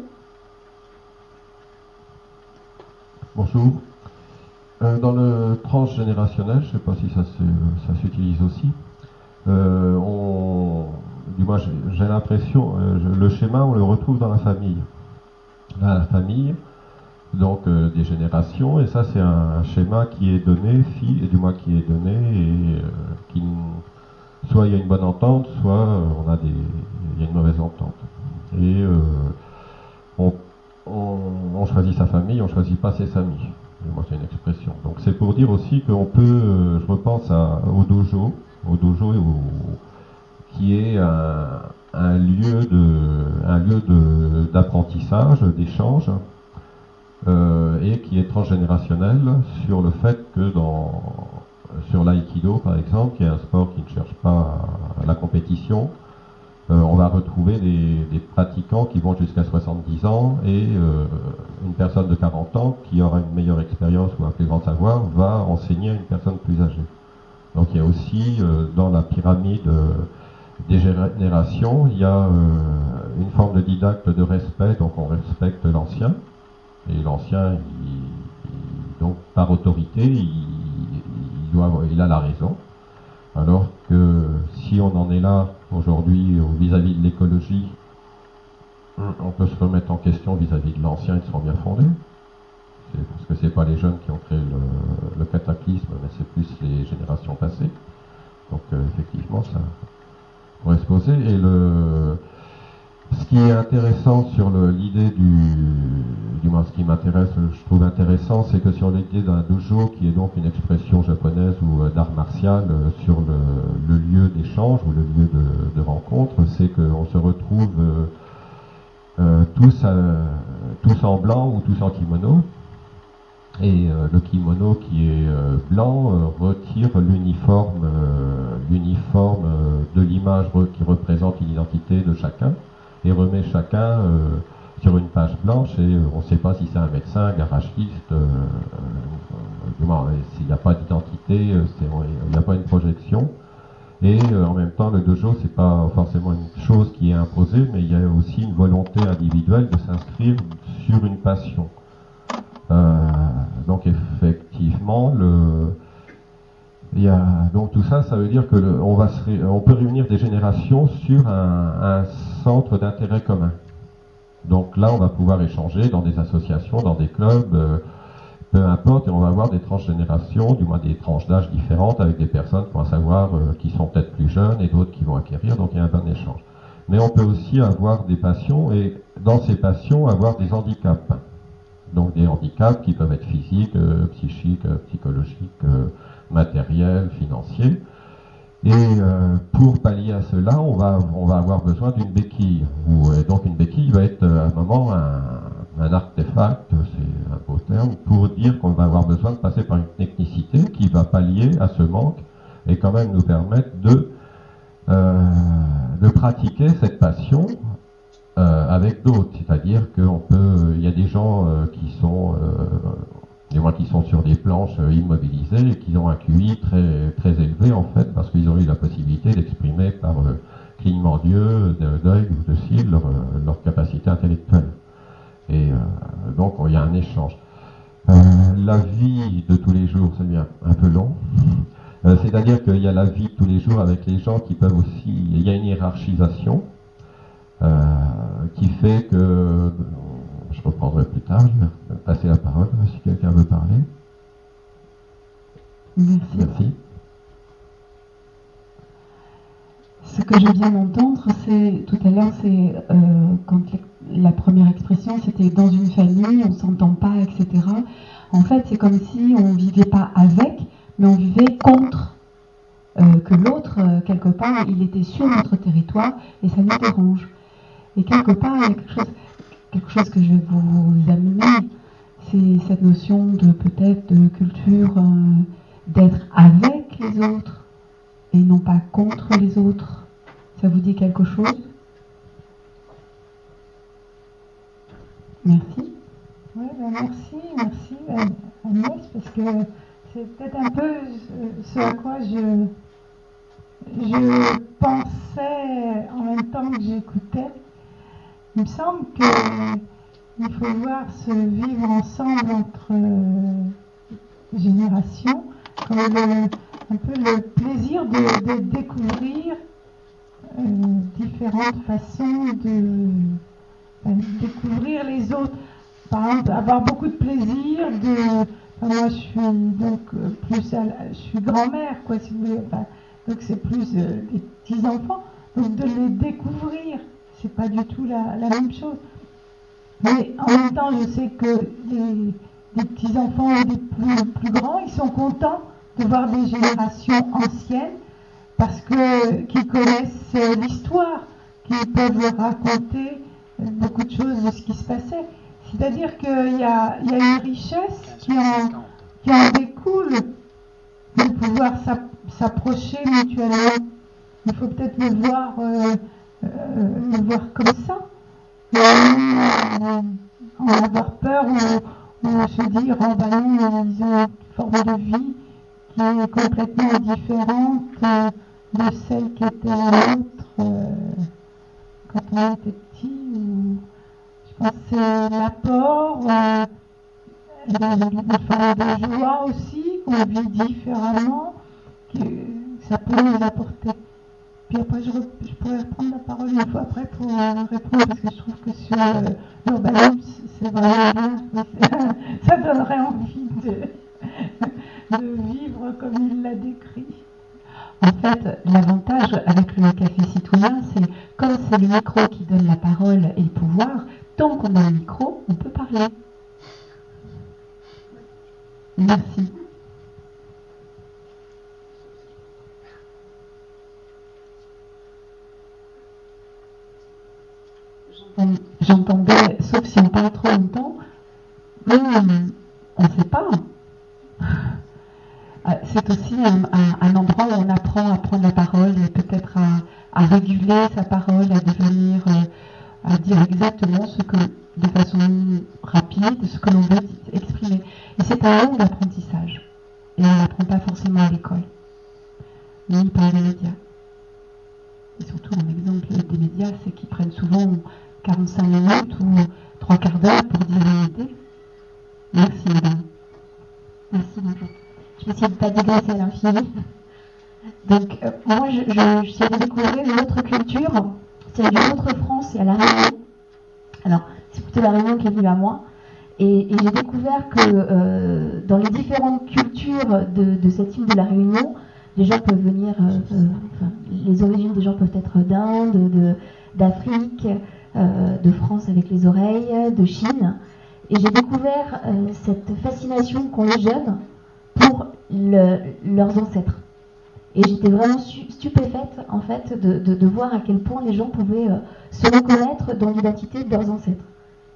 Bonjour. Euh, dans le transgénérationnel, je ne sais pas si ça, s'utilise aussi, on, du moins j'ai l'impression, euh, le schéma on le retrouve dans la famille. Dans la famille, donc euh, des générations, et ça c'est un, schéma qui est donné, et du moins qui est donné, et euh, qui soit il y a une bonne entente, soit euh, on a des, il y a une mauvaise entente. Et on, on, choisit sa famille, on choisit pas ses amis. Moi c'est une expression. Donc c'est pour dire aussi qu'on peut, je repense à, au dojo, au dojo et au, qui est un, un lieu de, d'apprentissage, d'échange euh, et qui est transgénérationnel sur le fait que dans, sur l'aïkido par exemple, qui est un sport qui ne cherche pas la compétition, euh, on va retrouver des, pratiquants qui vont jusqu'à 70 ans et euh, une personne de 40 ans qui aura une meilleure expérience ou un plus grand savoir va enseigner à une personne plus âgée. Donc il y a aussi dans la pyramide des générations, il y a une forme de didacte de respect, donc on respecte l'ancien, et l'ancien, donc par autorité, il, doit, il a la raison. Alors que si on en est là aujourd'hui vis-à-vis de l'écologie, on peut se remettre en question vis-à-vis de l'ancien et de son bien fondé. Parce que c'est pas les jeunes qui ont créé le, cataclysme, mais c'est plus les générations passées. Donc euh, effectivement, ça pourrait se poser. Et le, ce qui est intéressant sur l'idée du, du moins ce qui m'intéresse, je trouve intéressant, c'est que sur l'idée d'un dojo, qui est donc une expression japonaise ou euh, d'art martial, euh, sur le, lieu d'échange ou le lieu de, rencontre, c'est qu'on se retrouve tous, tous en blanc ou tous en kimono. Et le kimono qui est blanc retire l'uniforme, l'uniforme de l'image qui représente l'identité de chacun et remet chacun euh, sur une page blanche et euh, on ne sait pas si c'est un médecin, un garagiste, euh, s'il n'y a pas d'identité, il n'y a pas une projection. Et en même temps, le dojo, c'est pas forcément une chose qui est imposée, mais il y a aussi une volonté individuelle de s'inscrire sur une passion. Donc effectivement, le, il y a, donc tout ça, ça veut dire que on, on peut réunir des générations sur un, centre d'intérêt commun. Donc là, on va pouvoir échanger dans des associations, dans des clubs, euh, peu importe, et on va avoir des tranches générations, du moins des tranches d'âge différentes, avec des personnes vont savoir euh, qui sont peut-être plus jeunes et d'autres qui vont acquérir, donc il y a un bon échange. Mais on peut aussi avoir des passions et dans ces passions avoir des handicaps. Donc des handicaps qui peuvent être physiques, euh, psychiques, psychologiques matériel, financier. Et euh, pour pallier à cela, on va, on va avoir besoin d'une béquille. Ou, donc une béquille va être euh, à un moment un, un artefact, c'est un beau terme, pour dire qu'on va avoir besoin de passer par une technicité qui va pallier à ce manque et quand même nous permettre de, euh, de pratiquer cette passion avec d'autres. C'est-à-dire qu'on peut, il y a des gens qui sont des gens qui sont sur des planches euh, immobilisées et qui ont un QI très, très élevé en fait parce qu'ils ont eu la possibilité d'exprimer par euh, clignement d'yeux, d'œil ou de cils euh, leur, capacité intellectuelle. Et donc il y a un échange. la vie de tous les jours, c'est bien un peu long. C'est-à-dire qu'il y a la vie de tous les jours avec les gens qui peuvent aussi. Il y a une hiérarchisation qui fait que je reprendrai plus tard. Je vais passer la parole si quelqu'un veut parler. Merci. Ce que je viens d'entendre, c'est tout à l'heure, c'est euh, quand la première expression, c'était dans une famille, on s'entend pas, etc. En fait, c'est comme si on ne vivait pas avec, mais on vivait contre. Euh, que l'autre, euh, quelque part, il était sur notre territoire et ça nous dérange. Et quelque part, il y a quelque chose, que je vais vous amener, c'est cette notion de peut-être de culture euh, d'être avec les autres et non pas contre les autres. Ça vous dit quelque chose? Merci. Oui, ben merci, merci Agnès, parce que c'est peut-être un peu ce à quoi je, je pensais en même temps que j'écoutais. Il me semble qu'il faut voir ce vivre ensemble entre euh, générations comme un peu le plaisir de, découvrir euh, différentes façons de découvrir les autres. Par exemple, avoir beaucoup de plaisir de. moi, je suis donc euh, plus. je suis grand-mère, quoi, si vous voulez. donc, c'est plus euh, des petits-enfants. Donc, de les découvrir, c'est pas du tout la, même chose. Mais en même temps, je sais que les, petits-enfants et des plus, plus grands, ils sont contents de voir des générations anciennes parce que qu'ils connaissent l'histoire, qu'ils peuvent raconter beaucoup de choses de ce qui se passait. C'est-à-dire qu'il y a, y a une richesse qui en, qui en découle de pouvoir s'approcher mutuellement. Il faut peut-être le voir, euh, euh, le voir comme ça. En avoir peur ou, se dire, oh ben non, ils ont une forme de vie qui est complètement différente de celle qui était la nôtre euh, quand on était je pense que c'est l'apport, euh, une forme de joie aussi, qu'on vit différemment, que ça peut nous apporter. Puis après, je, pourrais reprendre la parole une fois après pour euh, répondre, parce que je trouve que sur euh, l'urbanisme, c'est vraiment bien, ça donnerait envie de, vivre comme il l'a décrit. En fait, l'avantage avec le café citoyen, c'est comme c'est le micro qui donne la parole et le pouvoir, tant qu'on a un micro, on peut parler. Merci. J'entendais, sauf si on parle trop longtemps, mais on ne sait pas. Euh, c'est aussi un, endroit où on apprend à prendre la parole et peut-être à, réguler sa parole, à devenir, euh, à dire exactement ce que, de façon rapide, ce que l'on veut exprimer. Et c'est un long apprentissage. Et on n'apprend pas forcément à l'école, ni par les médias. Et surtout, un exemple des médias, c'est qu'ils prennent souvent 45 minutes ou trois quarts d'heure pour dire idée. Merci, madame. Merci, bonjour. Je vais essayer de ne pas digresser à l'infini. Donc, euh, moi, je, suis allée découvrir une autre culture, c'est une autre France et à La Réunion. Alors, c'est plutôt La Réunion qui est venue à moi. Et, j'ai découvert que euh, dans les différentes cultures de, cette île de La Réunion, les gens peuvent venir, euh, les origines des gens peuvent être d'Inde, d'Afrique, de France avec les oreilles, de Chine. Et j'ai découvert cette fascination qu'ont les jeunes pour leurs ancêtres. Et j'étais vraiment stupéfaite en fait de, voir à quel point les gens pouvaient euh, se reconnaître dans l'identité de leurs ancêtres.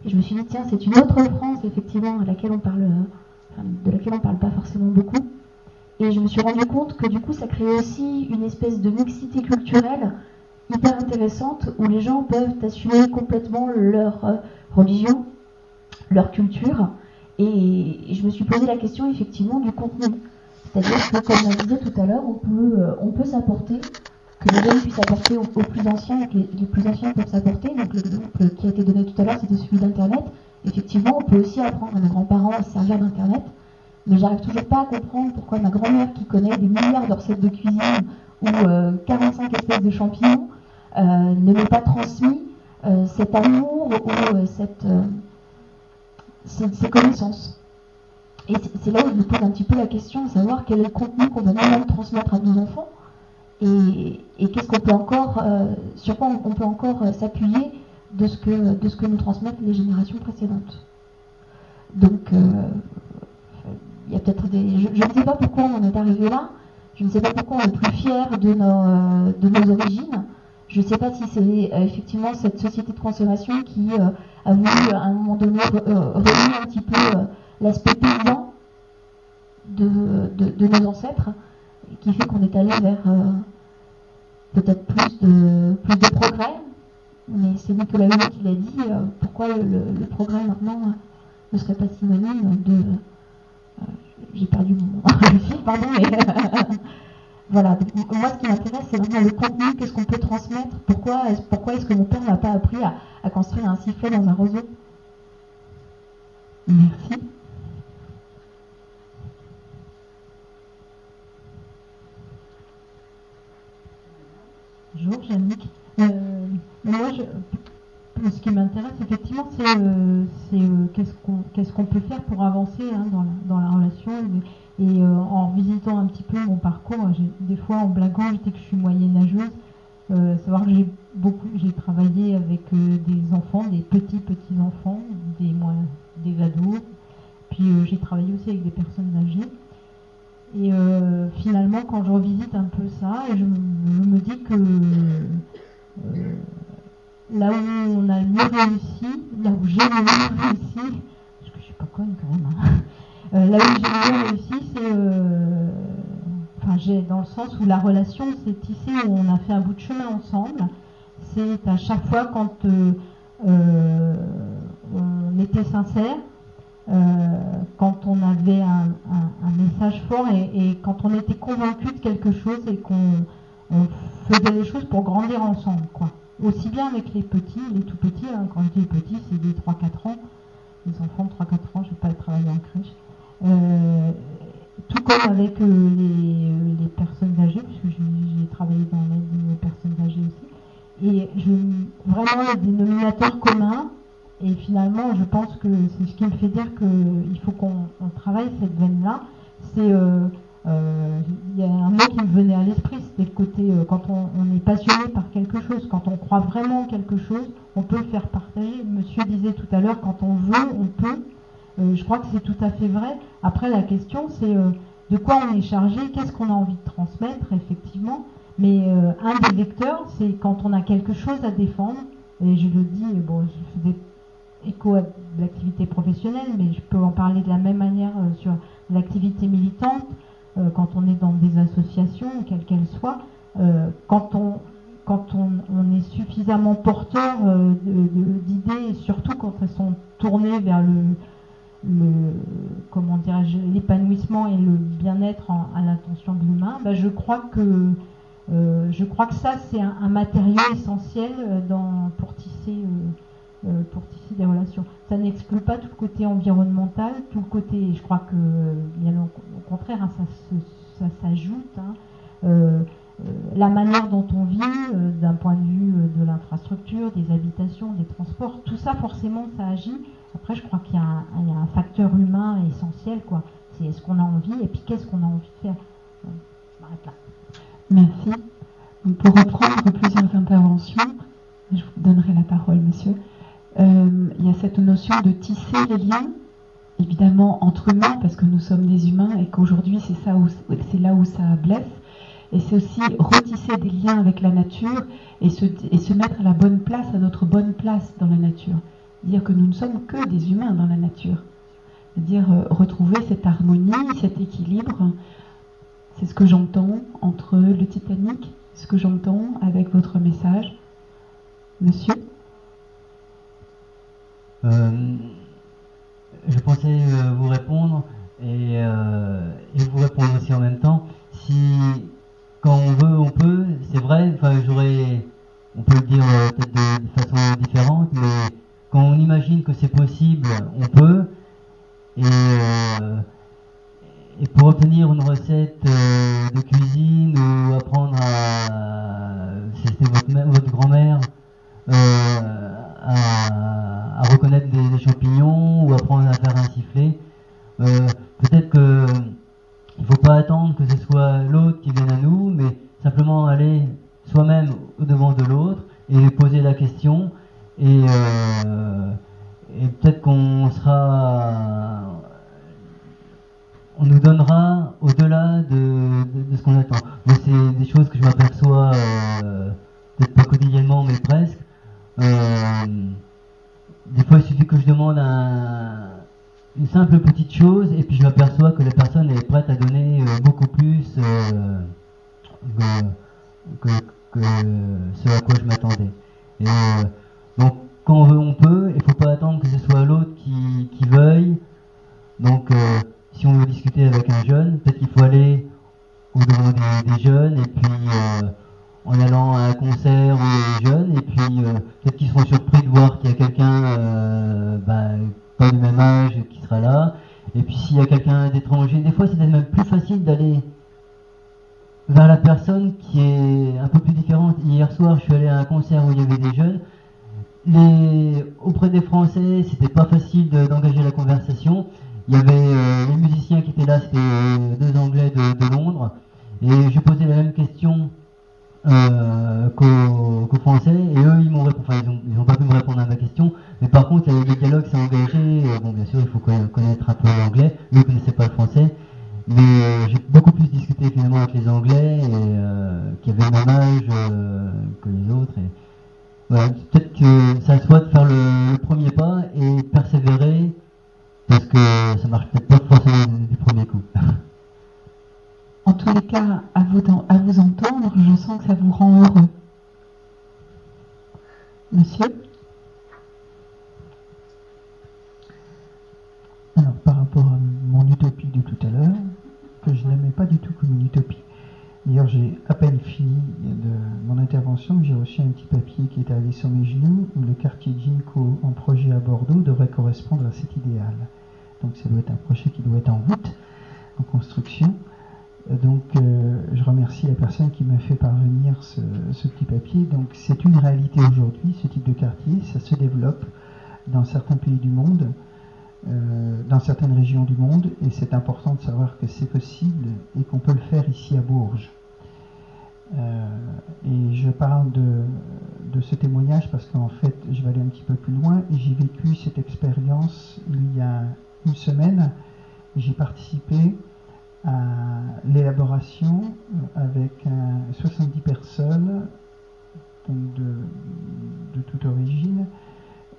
Et je me suis dit tiens c'est une autre France effectivement laquelle on parle, euh, de laquelle on parle pas forcément beaucoup. Et je me suis rendu compte que du coup ça crée aussi une espèce de mixité culturelle hyper intéressante où les gens peuvent assumer complètement leur euh, religion, leur culture et je me suis posé la question effectivement du contenu. C'est-à-dire que, comme on disait tout à l'heure, on peut, euh, on peut s'apporter, que les jeunes puissent apporter aux, plus anciens et que les, plus anciens peuvent s'apporter. Donc l'exemple qui a été donné tout à l'heure, c'était celui d'Internet. Effectivement, on peut aussi apprendre à nos grands-parents à se servir d'Internet. Mais j'arrive toujours pas à comprendre pourquoi ma grand-mère, qui connaît des milliards de recettes de cuisine ou 45 euh, espèces de champignons, ne m'ait pas transmis cet amour ou cette ses, connaissances. Et c'est là où je me pose un petit peu la question de savoir quel est le contenu qu'on va nous-mêmes transmettre à nos enfants et, qu'est-ce qu'on peut encore, euh, sur quoi on, peut encore euh, s'appuyer de, ce que, nous transmettent les générations précédentes. Donc, euh, il y a peut-être des. Je, ne sais pas pourquoi on est arrivé là. Je ne sais pas pourquoi on est plus fier de nos origines. Je ne sais pas si c'est effectivement cette société de consommation qui a voulu à un moment donné relier un petit peu l'aspect paysan de, nos ancêtres, qui fait qu'on est allé vers peut-être plus de, plus de progrès. Mais c'est Nicolas Hulot qui l'a dit, euh, pourquoi le, progrès maintenant euh, ne serait pas synonyme de... Euh, j'ai perdu mon pardon, mais... voilà, moi ce qui m'intéresse c'est vraiment le contenu, qu'est-ce qu'on peut transmettre, pourquoi, pourquoi est-ce que mon père n'a pas appris à, construire un sifflet dans un roseau Merci. Bonjour, Jannick. Euh, moi, ce qui m'intéresse, effectivement, c'est euh, euh, qu'est-ce qu'on peut faire pour avancer hein, dans, la, relation. Et, en visitant un petit peu mon parcours, des fois en blaguant, je dis que je suis moyenne nageuse. savoir que j'ai beaucoup, j'ai travaillé avec des enfants, des petits petits enfants, des des ados. Puis j'ai travaillé aussi avec des personnes âgées. Et euh, finalement, quand je revisite un peu ça, je, me dis que euh, là où on a le mieux réussi, là où j'ai le mieux réussi, parce que je suis pas conne quand même, hein, euh, là où j'ai le mieux réussi, c'est j'ai dans le sens où la relation s'est tissée, où on a fait un bout de chemin ensemble. C'est à chaque fois quand on était sincère, euh, quand on avait un, message fort et, quand on était convaincu de quelque chose et qu'on faisait les choses pour grandir ensemble. Quoi. Aussi bien avec les petits, les tout petits, hein, quand je dis petits, c'est des 3-4 ans, les enfants de 3-4 ans, je n'ai pas travaillé en crèche. Euh, tout comme avec euh, les, personnes âgées, puisque j'ai travaillé dans l'aide des personnes âgées aussi. Et vraiment, le dénominateur commun, et finalement, je pense que c'est ce qui me fait dire qu'il faut qu'on travaille cette veine-là. C'est euh, il y a un mot qui me venait à l'esprit, c'était le côté quand on, est passionné par quelque chose, quand on croit vraiment en quelque chose, on peut le faire partager. Monsieur disait tout à l'heure, quand on veut, on peut. Je crois que c'est tout à fait vrai. Après, la question, c'est de quoi on est chargé, qu'est-ce qu'on a envie de transmettre, effectivement. Mais un des vecteurs, c'est quand on a quelque chose à défendre. Et je le dis, bon, je faisais écho à l'activité professionnelle, mais je peux en parler de la même manière euh, sur l'activité militante, euh, quand on est dans des associations, quelles qu'elles soient, euh, quand on quand on, est suffisamment porteur d'idées surtout quand elles sont tournées vers le, comment l'épanouissement et le bien-être à l'intention de l'humain, bah, je crois que je crois que ça c'est un, matériau essentiel dans, pour tisser euh, pour tisser des relations. Ça n'exclut pas tout le côté environnemental, tout le côté, je crois que, bien au, contraire, hein, ça, s'ajoute. Hein. Euh, euh, la manière dont on vit, d'un point de vue de l'infrastructure, des habitations, des transports, tout ça forcément ça agit. Après, je crois qu'il y, a un facteur humain essentiel, quoi. C'est est-ce qu'on a envie et puis qu'est-ce qu'on a envie de faire. là. Merci. Pour reprendre plusieurs interventions, je vous donnerai la parole, monsieur. Euh, il y a cette notion de tisser les liens, évidemment entre humains, parce que nous sommes des humains et qu'aujourd'hui c'est ça c'est là où ça blesse. Et c'est aussi retisser des liens avec la nature et se, et se mettre à la bonne place, à notre bonne place dans la nature. Dire que nous ne sommes que des humains dans la nature. C'est-à-dire euh, retrouver cette harmonie, cet équilibre. C'est ce que j'entends entre le Titanic, ce que j'entends avec votre message. Monsieur? Euh, je pensais euh, vous répondre euh, et, vous répondre aussi en même temps. Si quand on veut, on peut, c'est vrai, enfin j'aurais, on peut le dire peut-être de, façon différente, mais quand on imagine que c'est possible, on peut. Et, et pour obtenir une recette de cuisine ou apprendre à, c'était votre, votre grand-mère, à à reconnaître des, champignons ou apprendre à faire un sifflet. Euh, peut-être que il faut pas attendre que ce soit l'autre qui vienne à nous, mais simplement aller soi-même au devant de l'autre et poser la question et, euh, et peut-être qu'on sera on nous donnera au-delà de, ce qu'on attend. C'est des choses que je m'aperçois, euh, peut-être pas quotidiennement, mais presque. Euh, des fois, il suffit que je demande une simple petite chose, et puis je m'aperçois que la personne est prête à donner euh, beaucoup plus que, ce à quoi je m'attendais. Et donc, quand on veut, on peut. Il ne faut pas attendre que ce soit l'autre qui, veuille. Donc, si on veut discuter avec un jeune, peut-être qu'il faut aller au-devant des, jeunes et puis euh, en allant à un concert où il y a des jeunes et puis euh, peut-être qu'ils seront surpris de voir qu'il y a quelqu'un euh, bah, du même âge qui sera là. Et puis s'il y a quelqu'un d'étranger, des fois c'est même plus facile d'aller vers la personne qui est un peu plus différente. Hier soir, je suis allé à un concert où il y avait des jeunes. Auprès des Français, c'était pas facile d'engager la conversation. Il y avait euh, les musiciens qui étaient là, c'était euh, deux Anglais de, Londres. Et j'ai posé la même question euh, qu'aux Français. Et eux, ils m'ont répondu. Enfin, ils n'ont pas pu me répondre à ma question. Mais par contre, le dialogue s'est engagé. bon, bien sûr, il faut connaître un peu l'anglais. Eux ne connaissaient pas le français. Mais j'ai beaucoup plus discuté finalement avec les Anglais qui avaient le même âge que les autres. Et, voilà, peut-être que ça soit de faire le premier pas et persévérer parce que ça marche peut-être pas forcément du premier coup. En tous les cas, à vous, entendre, je sens que ça vous rend heureux. Monsieur Alors, par rapport à mon utopie de tout à l'heure, que je n'aimais pas du tout comme une utopie. D'ailleurs, j'ai à peine fini de mon intervention, j'ai reçu un petit papier qui est arrivé sur mes genoux, où le quartier Ginko en projet à Bordeaux devrait correspondre à cet idéal. Donc ça doit être un projet qui doit être en route, en construction. Euh, donc euh, je remercie la personne qui m'a fait parvenir ce, petit papier. Donc c'est une réalité aujourd'hui, ce type de quartier, ça se développe dans certains pays du monde, euh, dans certaines régions du monde, et c'est important de savoir que c'est possible et qu'on peut le faire ici à Bourges. et je parle de, de ce témoignage parce qu'en fait, je vais aller un petit peu plus loin. J'ai vécu cette expérience il y a une semaine, j'ai participé à l'élaboration euh, avec 70 personnes de, toute origine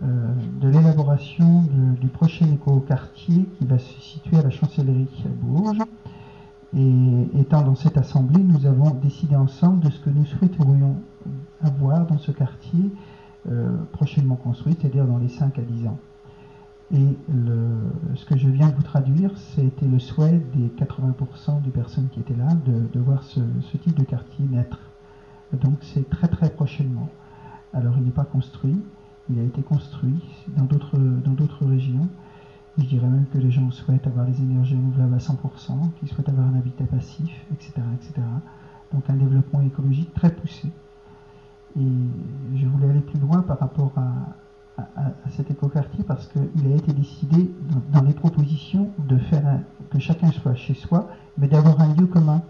euh, de l'élaboration du prochain éco-quartier qui va se situer à la chancellerie à Bourges. Et étant dans cette assemblée, nous avons décidé ensemble de ce que nous souhaiterions avoir dans ce quartier euh, prochainement construit, c'est-à-dire dans les 5 à 10 ans. Et ce que je viens de vous traduire, c'était le souhait des 80% des personnes qui étaient là de, voir ce, type de quartier naître. Donc c'est très très prochainement. Alors il n'est pas construit, il a été construit dans d'autres, dans d'autres régions. Je dirais même que les gens souhaitent avoir les énergies renouvelables à 100%, qu'ils souhaitent avoir un habitat passif, etc., etc. Donc un développement écologique très poussé. Et je voulais aller plus loin par rapport à, à, cet écoquartier parce qu'il a été décidé dans, les propositions de faire que chacun soit chez soi, mais d'avoir un lieu commun.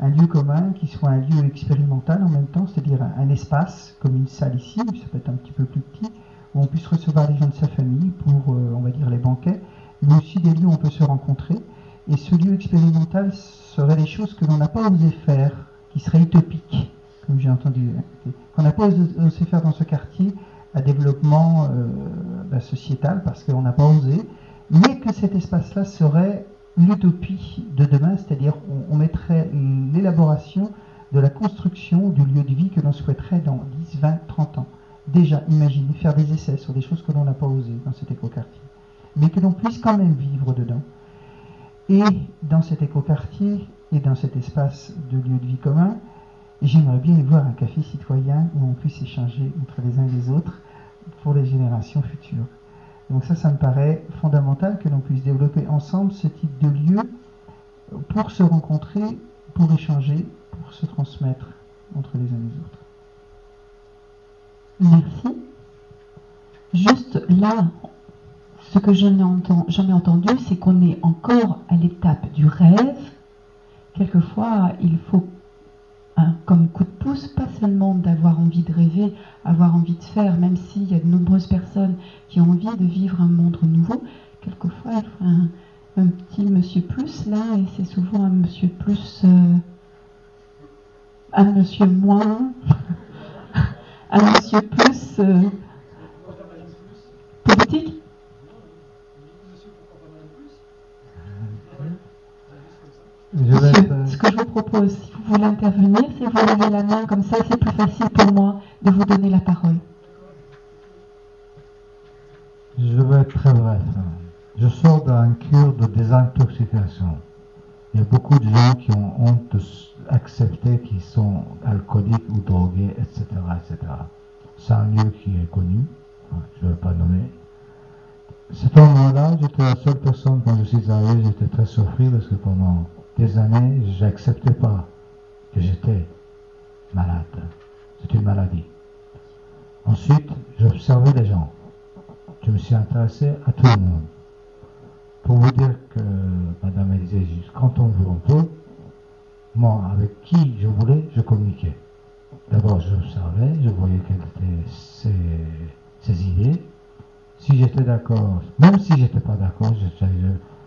Un lieu commun qui soit un lieu expérimental en même temps, c'est-à-dire un, espace comme une salle ici, ça peut être un petit peu plus petit, où on puisse recevoir les gens de sa famille pour, euh, on va dire, les banquets, mais aussi des lieux où on peut se rencontrer. Et ce lieu expérimental serait des choses que l'on n'a pas osé faire, qui seraient utopiques, comme j'ai entendu, qu'on n'a pas osé faire dans ce quartier, à développement euh, bah, sociétal parce qu'on n'a pas osé, mais que cet espace-là serait l'utopie de demain, c'est-à-dire on, mettrait l'élaboration de la construction du lieu de vie que l'on souhaiterait dans 10, 20, 30 ans. Déjà, imaginez faire des essais sur des choses que l'on n'a pas osé dans cet écoquartier, mais que l'on puisse quand même vivre dedans. Et dans cet écoquartier et dans cet espace de lieu de vie commun, j'aimerais bien y voir un café citoyen où on puisse échanger entre les uns et les autres pour les générations futures. Donc ça, ça me paraît fondamental que l'on puisse développer ensemble ce type de lieu pour se rencontrer, pour échanger, pour se transmettre entre les uns et les autres. Merci. Juste là, ce que j'en ai, entendu, c'est qu'on est encore à l'étape du rêve. Quelquefois, il faut comme coup de pouce, pas seulement d'avoir envie de rêver, avoir envie de faire, même s'il y a de nombreuses personnes qui ont envie de vivre un monde nouveau, quelquefois il faut un petit monsieur plus là, et c'est souvent un monsieur plus, euh, un monsieur moins, un monsieur plus euh, politique. Monsieur, ce que je vous propose, si vous voulez intervenir, c'est vous levez la main, comme ça c'est plus facile pour moi de vous donner la parole. Je vais être très bref. Je sors d'un cure de désintoxication. Il y a beaucoup de gens qui ont honte d'accepter qu'ils sont alcooliques ou drogués, etc. etc. C'est un lieu qui est connu, je ne vais pas nommer. Cet moment-là, j'étais la seule personne, quand je suis arrivé, j'étais très surpris parce que pendant des années, j'acceptais pas que j'étais malade. C'est une maladie. Ensuite, j'observais les gens. Je me suis intéressé à tout le monde. Pour vous dire que Madame juste, quand on veut, on peut. Moi, avec qui je voulais, je communiquais. D'abord, j'observais, je voyais quelles étaient ses, ses idées. Si j'étais d'accord, même si j'étais pas d'accord,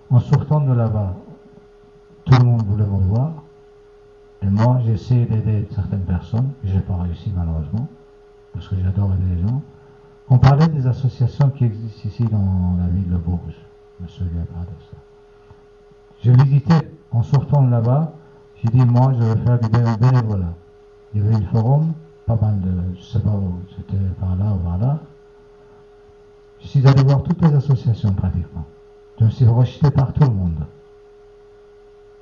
en sortant de là-bas, tout le monde voulait me voir. Et moi, j'ai essayé d'aider certaines personnes. Je n'ai pas réussi malheureusement, parce que j'adore aider les gens. On parlait des associations qui existent ici dans la ville de Bourges. Je de ça. J'ai visité, en sortant de là-bas, j'ai dit, moi, je vais faire du bénévolat. Il y avait une forum, pas mal de, je sais pas où, c'était par là ou par là. Je suis allé voir toutes les associations pratiquement. Je me suis rejeté par tout le monde.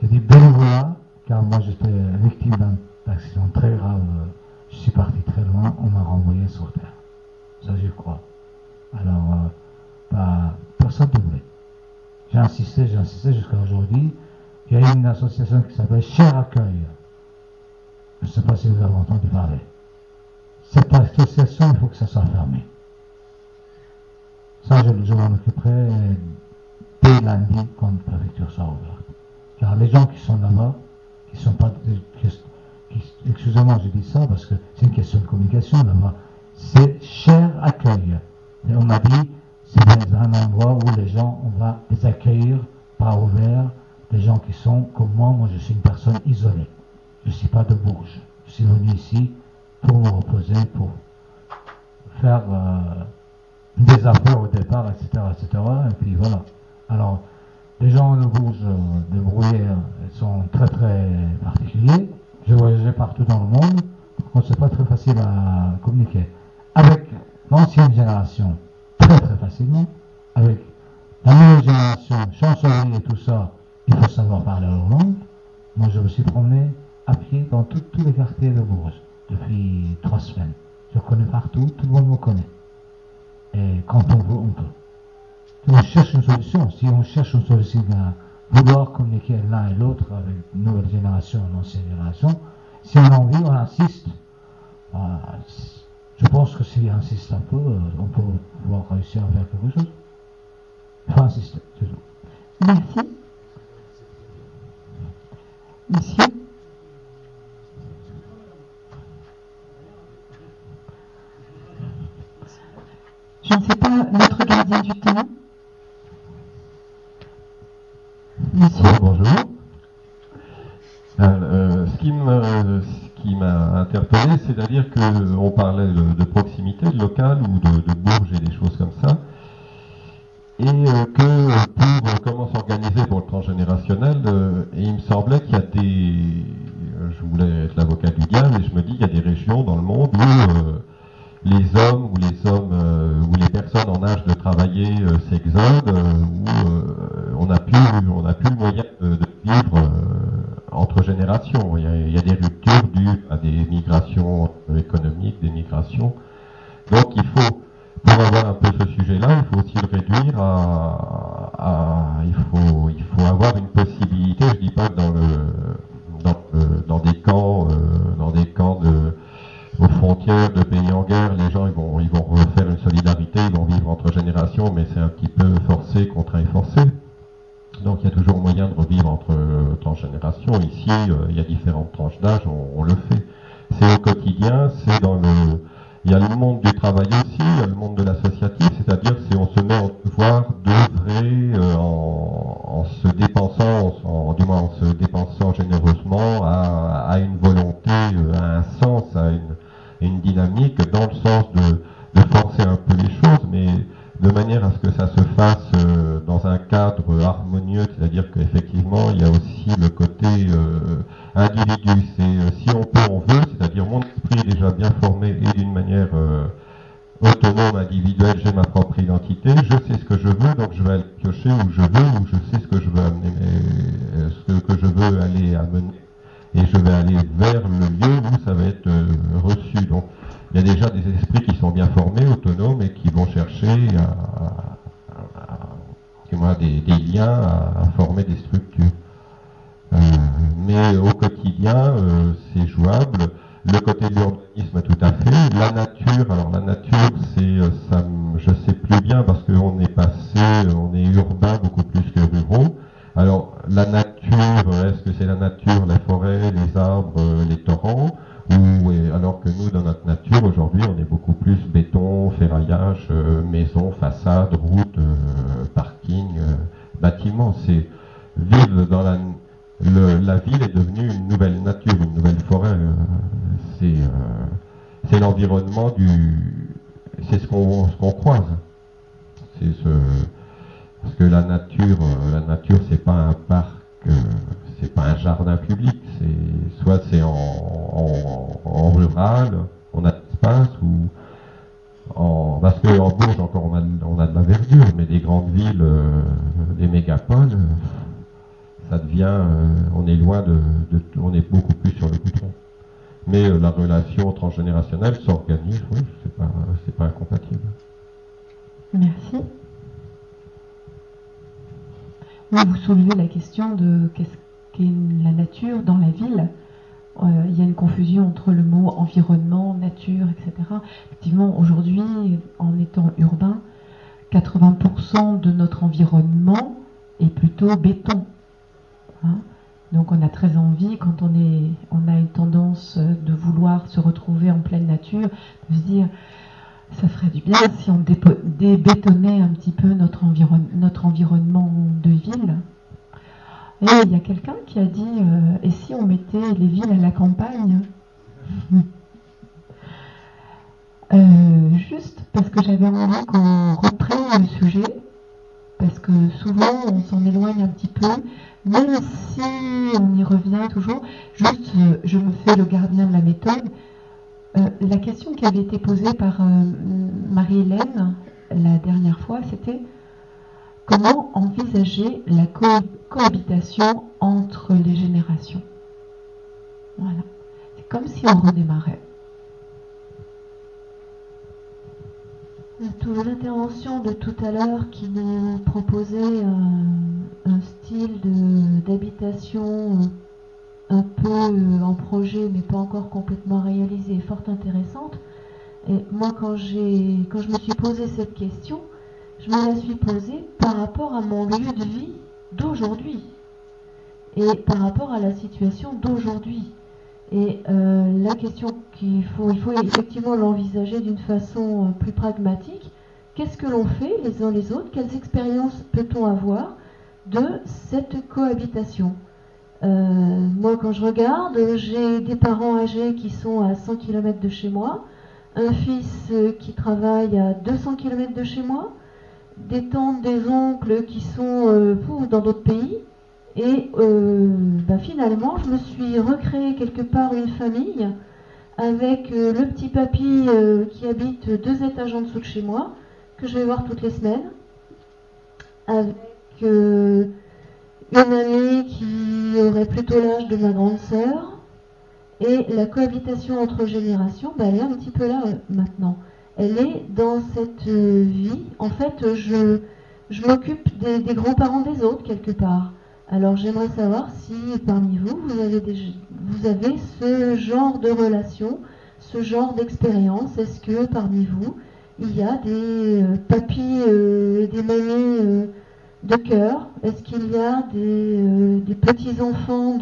J'ai dit bénévolat, car moi j'étais victime d'un accident très grave. Je suis parti très loin, on m'a renvoyé sur terre. Ça, je crois. Alors, euh, bah, personne ne voulait. J'ai insisté, j'ai insisté jusqu'à aujourd'hui. Il y a une association qui s'appelle Cher Accueil. Je ne sais pas si vous avez entendu parler. Cette association, il faut que ça soit fermé. Ça, je, je m'en occuperai dès lundi quand la préfecture sera ouverte. Car les gens qui sont là-bas, qui sont pas, excusez-moi, je dis ça parce que c'est une question de communication là-bas. C'est cher accueil. Et on m'a dit, c'est un endroit où les gens, on va les accueillir, pas ouvert, les gens qui sont comme moi. Moi, je suis une personne isolée. Je ne suis pas de Bourges. Je suis venu ici pour me reposer, pour faire euh, des affaires au départ, etc., etc. Et puis voilà. Alors, les gens de Bourges, euh, de Brouillères, sont très très particuliers. J'ai voyagé partout dans le monde, donc c'est pas très facile à communiquer. Avec l'ancienne génération, très très facilement. Avec la nouvelle génération, chancelier et tout ça, il faut savoir parler leur langue. Moi, je me suis promené à pied dans tous les quartiers de Bourges depuis trois semaines. Je connais partout, tout le monde me connaît. Et quand on veut, on peut on cherche une solution, si on cherche une solution à vouloir communiquer l'un et l'autre avec une nouvelle génération et l'ancienne génération, si on a envie, on insiste. Euh, je pense que si on insiste un peu, euh, on peut pouvoir réussir à faire quelque chose. Il faut insister, c'est tout. Merci. Monsieur Je ne sais pas, notre gardien du temps. Bonjour. Euh, euh, ce qui m'a interpellé, c'est-à-dire qu'on parlait de, proximité, de ou de, de, Bourges et des choses comme ça, et euh, que pour comment s'organiser pour le transgénérationnel, et il me semblait qu'il y a des, je voulais être l'avocat du diable, et je me dis qu'il y a des régions dans le monde où les hommes ou les hommes ou les personnes en âge de travailler s'exodent, où on n'a plus on a plus le moyen de, vivre euh, entre générations. Il y, a, des ruptures dues à des migrations économiques, des migrations. Donc il faut, pour avoir un peu ce sujet-là, il faut aussi le réduire à, il faut, il faut avoir une possibilité. Je dis pas dans le, dans, des camps, euh, dans des camps de aux frontières de pays en guerre, les gens ils vont, ils vont refaire une solidarité, ils vont vivre entre générations, mais c'est un petit peu forcé, contraint et forcé. Donc il y a toujours moyen de revivre entre euh, transgénérations. Ici, euh, il y a différentes tranches d'âge, on, on, le fait. C'est au quotidien, c'est dans le... Il y a le monde du travail aussi, il y a le monde de l'associatif, c'est-à-dire si on se met en devoir d'œuvrer euh, en, en, se dépensant, en, du moins en se dépensant généreusement à, à une volonté, euh, à un sens, à une, une dynamique, dans le sens de, de forcer un peu les choses, mais fasse euh, dans un cadre harmonieux, c'est-à-dire qu'effectivement, il y a aussi le côté euh, individu. C'est euh, si on peut, on veut, c'est-à-dire mon esprit est déjà bien formé et d'une manière autonome, individuelle, j'ai ma propre identité, je sais ce que je veux, donc je vais aller piocher où je veux, où je sais ce que je veux amener, ce que, je veux aller amener, et je vais aller vers le lieu où ça va être reçu. Donc, il y a déjà des esprits qui sont bien formés, autonomes, et qui vont chercher à, des, liens, à, former des structures. Euh, mais au quotidien, euh, c'est jouable. Le côté de l'urbanisme, tout à fait. La nature, alors la nature, c'est, euh, ça, je sais plus bien parce qu'on est passé, on est urbain beaucoup plus que ruraux. Alors la nature, est-ce que c'est la nature, la forêt, les arbres, les torrents? Alors que nous, dans notre nature, aujourd'hui, on est beaucoup plus béton, ferraillage, euh, maison, façade, route, euh, parking, euh, bâtiment. C'est dans la, la ville est devenue une nouvelle nature, une nouvelle forêt. c'est l'environnement du, c'est ce qu'on ce croise. C'est ce parce que la nature, la nature, c'est pas un parc c'est pas un jardin public, soit c'est en, rural, on a l'espace ou en, parce qu'en Bourges encore on a, de la verdure, mais des grandes villes, euh, des mégapoles, ça devient, euh, on est loin de, on est beaucoup plus sur le goudron. Mais euh, la relation transgénérationnelle s'organise, oui, c'est pas, c'est pas incompatible. Merci. vous soulevez la question de qu'est-ce la nature dans la ville. Euh, il y a une confusion entre le mot environnement, nature, etc. Effectivement, aujourd'hui, en étant urbain, 80% de notre environnement est plutôt béton. Hein? Donc on a très envie, quand on, est, on a une tendance de vouloir se retrouver en pleine nature, de se dire, ça ferait du bien si on débétonnait un petit peu notre environnement de ville. Il y a quelqu'un qui a dit euh, Et si on mettait les villes à la campagne euh, Juste parce que j'avais envie qu'on reprenne le sujet, parce que souvent on s'en éloigne un petit peu, même si on y revient toujours. Juste, euh, je me fais le gardien de la méthode. la question qui avait été posée par Marie-Hélène la dernière fois, c'était Comment envisager la cohabitation entre les générations? Voilà. C'est comme si on redémarrait. L'intervention de tout à l'heure qui nous proposait un, style d'habitation un peu euh, en projet mais pas encore complètement réalisé est fort intéressante. Et moi quand je me suis posé cette question, je me la suis posée par rapport à mon lieu de vie d'aujourd'hui et par rapport à la situation d'aujourd'hui. Et euh, la question qu'il faut, effectivement l'envisager d'une façon euh, plus pragmatique. Qu'est-ce que l'on fait les uns les autres? Quelles expériences peut-on avoir de cette cohabitation? Euh, Moi, quand je regarde, j'ai des parents âgés qui sont à 100 km de chez moi, un fils qui travaille à 200 km de chez moi, des tantes, des oncles qui sont euh, dans d'autres pays. Et euh, bah, finalement, je me suis recréé quelque part une famille avec euh, le petit papy qui habite deux étages en dessous de chez moi, que je vais voir toutes les semaines, avec une amie qui aurait plutôt l'âge de ma grande sœur. Et la cohabitation entre générations, bah, elle est un petit peu là maintenant elle est dans cette euh, vie. En fait, je, m'occupe des, grands-parents des autres quelque part. Alors j'aimerais savoir si parmi vous, vous avez, vous avez ce genre de relation, ce genre d'expérience. Est-ce que parmi vous, il y a des euh, papis euh, et des mamies de cœur? Est-ce qu'il y a des, petits-enfants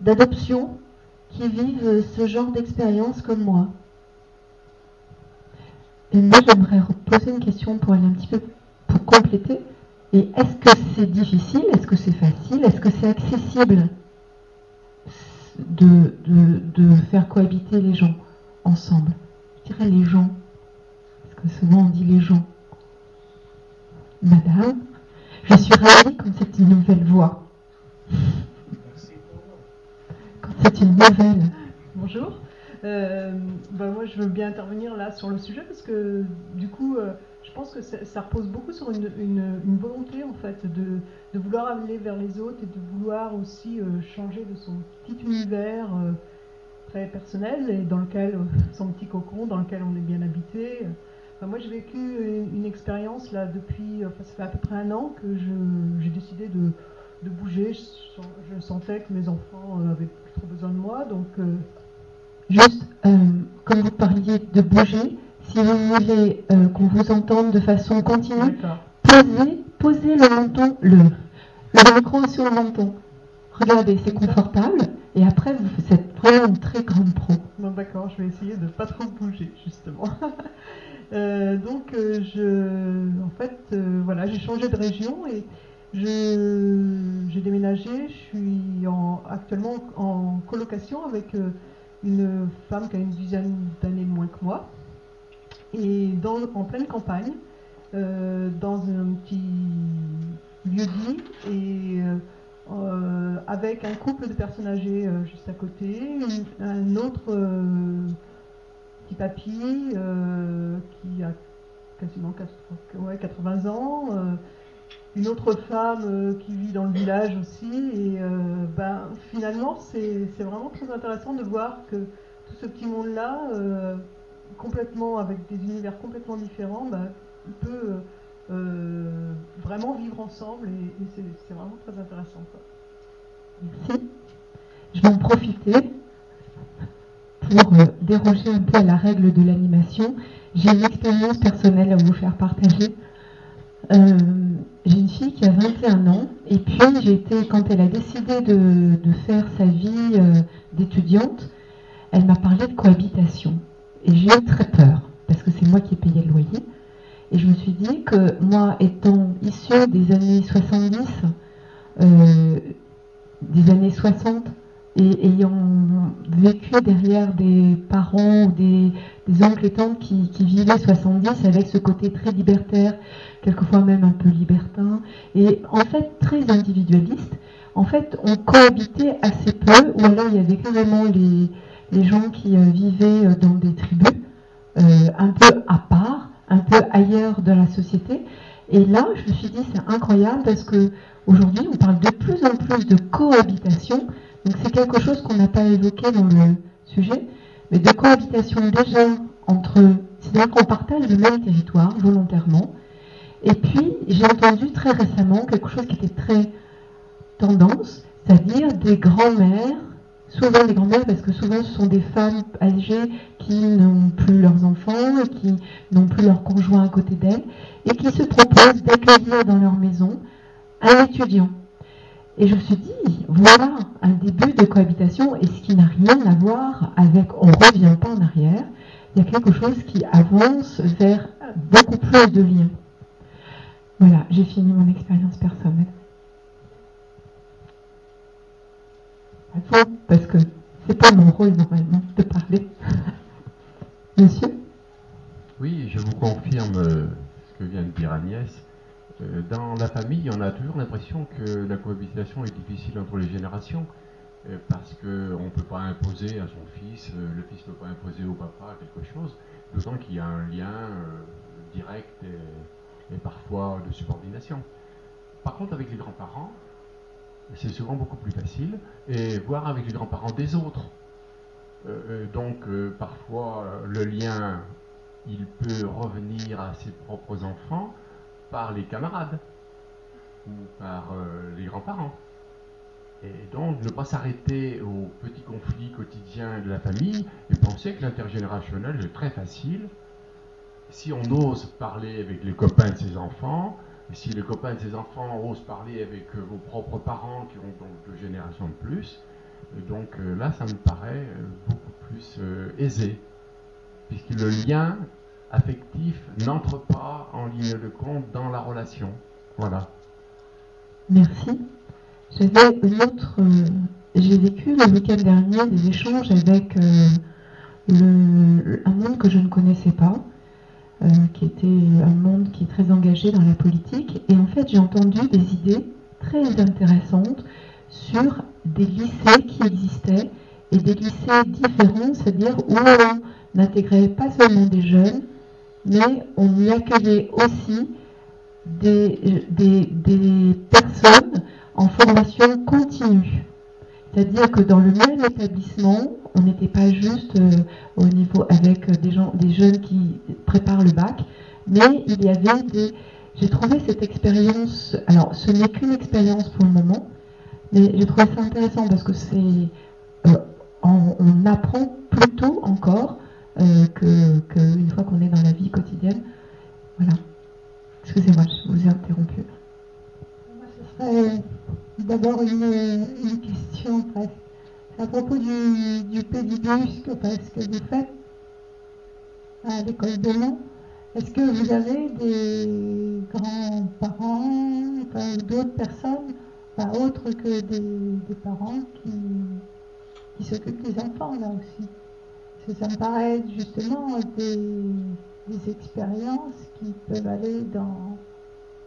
d'adoption qui vivent ce genre d'expérience comme moi? Moi, j'aimerais poser une question pour aller un petit peu pour compléter. Et est-ce que c'est difficile Est-ce que c'est facile Est-ce que c'est accessible de, de, faire cohabiter les gens ensemble? Je dirais les gens. Parce que souvent on dit les gens. Madame, je suis ravie quand c'est une nouvelle voix. Quand c'est une nouvelle. Bonjour. Euh, bah, moi, je veux bien intervenir là sur le sujet parce que du coup, euh, je pense que ça, repose beaucoup sur une, une, volonté en fait de, de, vouloir aller vers les autres et de vouloir aussi euh, changer de son petit univers très personnel et dans lequel son petit cocon dans lequel on est bien habité. moi, j'ai vécu une, expérience là depuis, enfin, ça fait à peu près un an que j'ai décidé de, de bouger. Je, je, sentais que mes enfants avaient plus trop besoin de moi, donc Juste, euh, comme vous parliez de bouger, si vous voulez euh, qu'on vous entende de façon continue, posez, posez le menton, le, le micro sur le menton. Regardez, c'est confortable. Et après, vous faites vraiment une très grande pro. D'accord, je vais essayer de ne pas trop bouger, justement. Euh, donc, je, en fait, voilà, j'ai changé de région et j'ai déménagé. Je suis en, actuellement en colocation avec une femme qui a une dizaine d'années moins que moi, et dans, en pleine campagne, euh, dans un petit lieu dit, et euh, euh, avec un couple de personnes âgées juste à côté, un autre petit papy qui a quasiment 80 ans une autre femme euh, qui vit dans le village aussi. Et euh, ben, finalement, c'est vraiment très intéressant de voir que tout ce petit monde-là, euh, complètement avec des univers complètement différents, ben, peut vraiment vivre ensemble et, c'est vraiment très intéressant. Merci. Je vais en profiter pour déroger un peu à la règle de l'animation. J'ai une expérience personnelle à vous faire partager. Euh, j'ai une fille qui a 21 ans et puis j'ai été, quand elle a décidé de, faire sa vie euh, d'étudiante, elle m'a parlé de cohabitation. Et j'ai eu très peur parce que c'est moi qui ai payé le loyer. Et je me suis dit que moi, étant issue des années 70, euh, des années 60, et ayant vécu derrière des parents ou des, oncles et tantes qui, vivaient 70 avec ce côté très libertaire, quelquefois même un peu libertin, et en fait très individualiste, en fait on cohabitait assez peu, ou alors il y avait carrément les, les gens qui euh, vivaient euh, dans des tribus, euh, un peu à part, un peu ailleurs de la société. Et là, je me suis dit, c'est incroyable parce que aujourd'hui, on parle de plus en plus de cohabitation donc c'est quelque chose qu'on n'a pas évoqué dans le sujet, mais de cohabitation déjà entre, c'est-à-dire qu'on partage le même territoire volontairement. Et puis j'ai entendu très récemment quelque chose qui était très tendance, c'est-à-dire des grands-mères, souvent des grands-mères parce que souvent ce sont des femmes âgées qui n'ont plus leurs enfants et qui n'ont plus leur conjoint à côté d'elles et qui se proposent d'accueillir dans leur maison un étudiant et je me suis dit, voilà un début de cohabitation, et ce qui n'a rien à voir avec on ne revient pas en arrière, il y a quelque chose qui avance vers beaucoup plus de liens. Voilà, j'ai fini mon expérience personnelle. Parce que c'est pas mon rôle normalement de parler. Monsieur? Oui, je vous confirme euh, ce que vient de dire Agnès. Euh, dans la famille, on a toujours l'impression que la cohabitation est difficile entre les générations, euh, parce qu'on ne peut pas imposer à son fils, euh, le fils ne peut pas imposer au papa quelque chose, d'autant qu'il y a un lien direct et, parfois de subordination. Par contre, avec les grands-parents, c'est souvent beaucoup plus facile, et voir avec les grands-parents des autres. donc, parfois, le lien, il peut revenir à ses propres enfants, par les camarades ou par euh, les grands-parents. Et donc ne pas s'arrêter aux petits conflits quotidiens de la famille et penser que l'intergénérationnel est très facile. Si on ose parler avec les copains de ses enfants, si les copains de ses enfants osent parler avec euh, vos propres parents qui ont donc deux générations de plus, euh, donc là ça me paraît beaucoup plus aisé, puisque le lien affectif n'entre pas en ligne de compte dans la relation. Voilà. Merci. J'avais une autre. Euh, j'ai vécu le week-end dernier des échanges avec euh, un monde que je ne connaissais pas. qui était un monde qui est très engagé dans la politique. Et en fait, j'ai entendu des idées très intéressantes sur des lycées qui existaient et des lycées différents, c'est-à-dire où on n'intégrait pas seulement des jeunes, mais on y accueillait aussi des, des, personnes en formation continue. C'est-à-dire que dans le même établissement, on n'était pas juste euh, au niveau avec des gens, des jeunes qui préparent le bac, mais il y avait des. J'ai trouvé cette expérience. Alors, ce n'est qu'une expérience pour le moment, mais j'ai trouvé ça intéressant parce que c'est. Euh, on, apprend plus tôt encore euh, qu'une fois qu'on est dans la vie quotidienne. Voilà. Excusez-moi, je vous ai interrompu. Moi, ce serait d'abord une, question presque. À propos du, du pédibus que, que vous faites à l'école de Mont, est-ce que vous avez des grands-parents enfin, d'autres personnes, autres que des, parents qui, s'occupent des enfants là aussi? que ça me paraît justement des des expériences qui peuvent aller dans,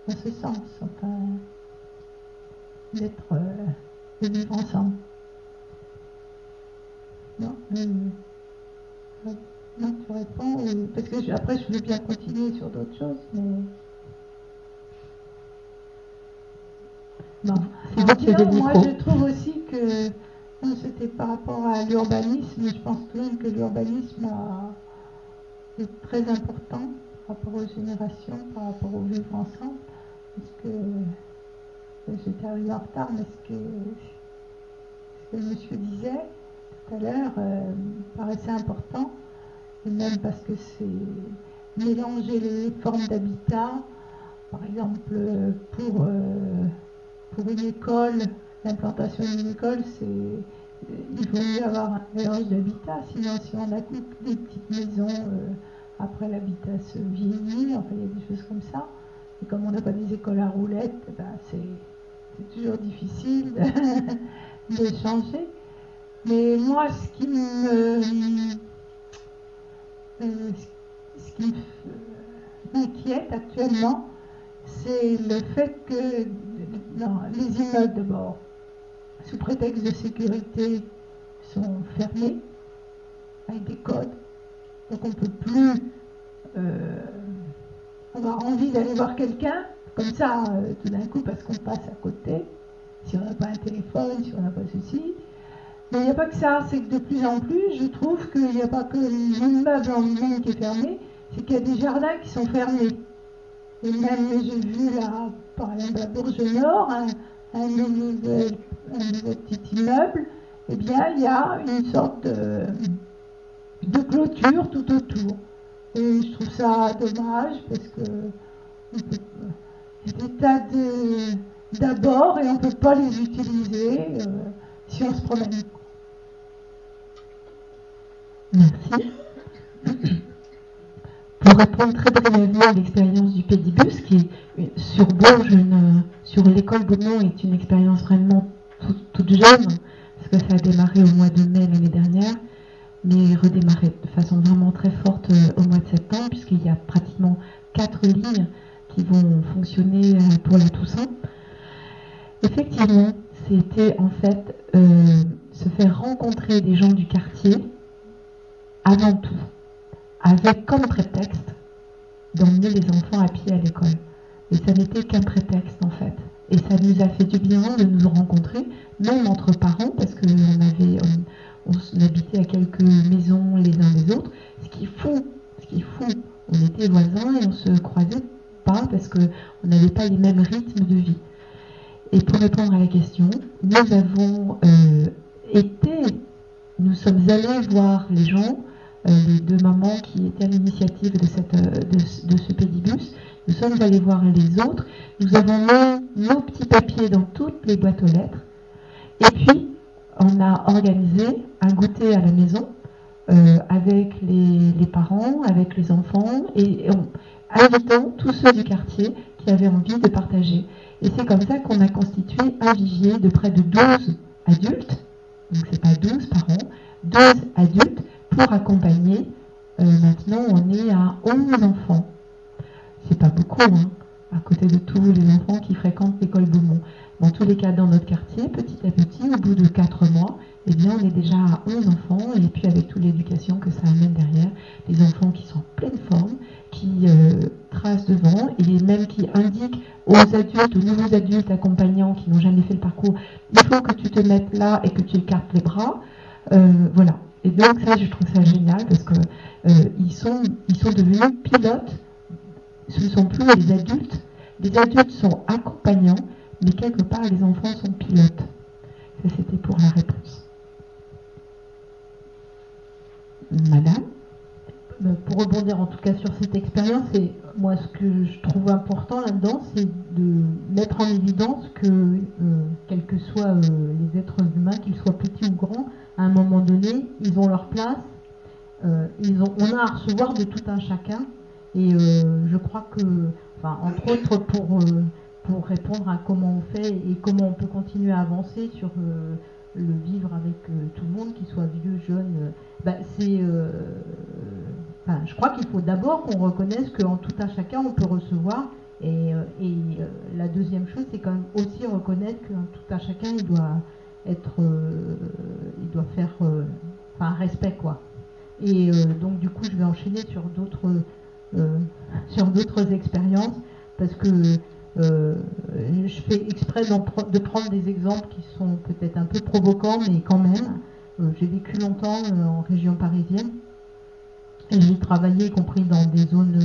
dans ce sens, enfin, d'être, euh, de vivre ensemble. Non, euh, non, tu réponds, parce que après je veux bien continuer sur d'autres choses, mais. Non, moi je trouve aussi que c'était par rapport à l'urbanisme, je pense de même que l'urbanisme a c'est très important par rapport aux générations, par rapport au vivre ensemble, parce que j'étais arrivée en retard, mais ce que, ce que monsieur disait tout à l'heure euh, paraissait important, et même parce que c'est mélanger les formes d'habitat, par exemple pour, euh, pour une école, l'implantation d'une école, c'est il faut mieux avoir un mélange d'habitat, sinon si on a des petites maisons, euh, après l'habitat se vieillit, enfin il y a des choses comme ça. Et comme on n'a pas des écoles à roulettes, eh ben, c'est toujours difficile de, changer. Mais moi, ce qui me, euh, ce qui m'inquiète actuellement, c'est le fait que non, les immeubles d'abord, sous prétexte de sécurité, sont fermés avec des codes. Donc on ne peut plus euh, avoir envie d'aller voir quelqu'un comme ça euh, tout d'un coup parce qu'on passe à côté, si on n'a pas un téléphone, si on n'a pas ceci. Mais il n'y a pas que ça, c'est que de plus en plus, je trouve qu'il n'y a pas que l'immeuble en lui-même qui est fermé, c'est qu'il y a des jardins qui sont fermés. Et même, j'ai vu là, par exemple à Bourges Nord, un, nouveau, petit immeuble, eh bien, il y a une sorte de, clôture tout autour. Et je trouve ça dommage parce que c'est des tas d'abord et on ne peut pas les utiliser euh, si on se promène. Merci. Pour répondre très brièvement à l'expérience du Pédibus, qui sur Bourges, sur l'école Beaumont, est une expérience vraiment toute jeune, parce que ça a démarré au mois de mai l'année dernière mais redémarrer de façon vraiment très forte euh, au mois de septembre, puisqu'il y a pratiquement quatre lignes qui vont fonctionner euh, pour la Toussaint. Effectivement, c'était en fait euh, se faire rencontrer des gens du quartier avant tout, avec comme prétexte d'emmener les enfants à pied à l'école. Et ça n'était qu'un prétexte en fait. Et ça nous a fait du bien de nous rencontrer, même entre parents, parce qu'on avait, on habitait à quelques maisons les uns les autres. Ce qui est fou, ce qui on était voisins et on se croisait pas parce qu'on n'avait pas les mêmes rythmes de vie. Et pour répondre à la question, nous avons euh, été, nous sommes allés voir les gens, euh, les deux mamans qui étaient à l'initiative de, euh, ce pédibus. Nous sommes allés voir les autres. Nous avons mis nos petits papiers dans toutes les boîtes aux lettres. Et puis, on a organisé un goûter à la maison euh, avec les, parents, avec les enfants et, en invitant tous ceux du quartier qui avaient envie de partager. Et c'est comme ça qu'on a constitué un vivier de près de 12 adultes, donc c'est pas 12 parents, 12 adultes pour accompagner maintenant, on est à 11 enfants. C'est pas beaucoup, hein, à côté de tous les enfants qui fréquentent l'école Beaumont. Dans tous les cas, dans notre quartier, petit à petit, au bout de 4 mois, eh bien, on est déjà à 11 enfants, et puis avec toute l'éducation que ça amène derrière, des enfants qui sont en pleine forme, qui euh, tracent devant, et même qui indiquent aux adultes, aux nouveaux adultes accompagnants qui n'ont jamais fait le parcours, il faut que tu te mettes là et que tu écartes les bras. Euh, voilà. Et donc ça, je trouve ça génial parce que euh, ils sont, ils sont devenus pilotes. Ce ne sont plus les adultes. Les adultes sont accompagnants, mais quelque part les enfants sont pilotes. Ça, c'était pour la réponse. Madame? Bah, Pour rebondir en tout cas sur cette expérience, et moi ce que je trouve important là-dedans, c'est de mettre en évidence que, euh, quels que soient euh, les êtres humains, qu'ils soient petits ou grands, à un moment donné, ils ont leur place. Euh, on a à recevoir de tout un chacun. Et je crois que, entre autres pour, pour répondre à comment on fait et comment on peut continuer à avancer sur le vivre avec euh, tout le monde, qu'il soit vieux, jeune, euh, bah, c'est. Euh, je crois qu'il faut d'abord qu'on reconnaisse qu'en tout un chacun, on peut recevoir. Et, la deuxième chose, c'est quand même aussi reconnaître qu'en tout un chacun, il doit être. il doit faire. enfin, respect, quoi. Et donc, du coup, je vais enchaîner sur d'autres. Sur d'autres expériences parce que euh, je fais exprès de prendre des exemples qui sont peut-être un peu provocants, mais quand même. Euh, j'ai vécu longtemps euh, en région parisienne et j'ai travaillé, y compris dans des zones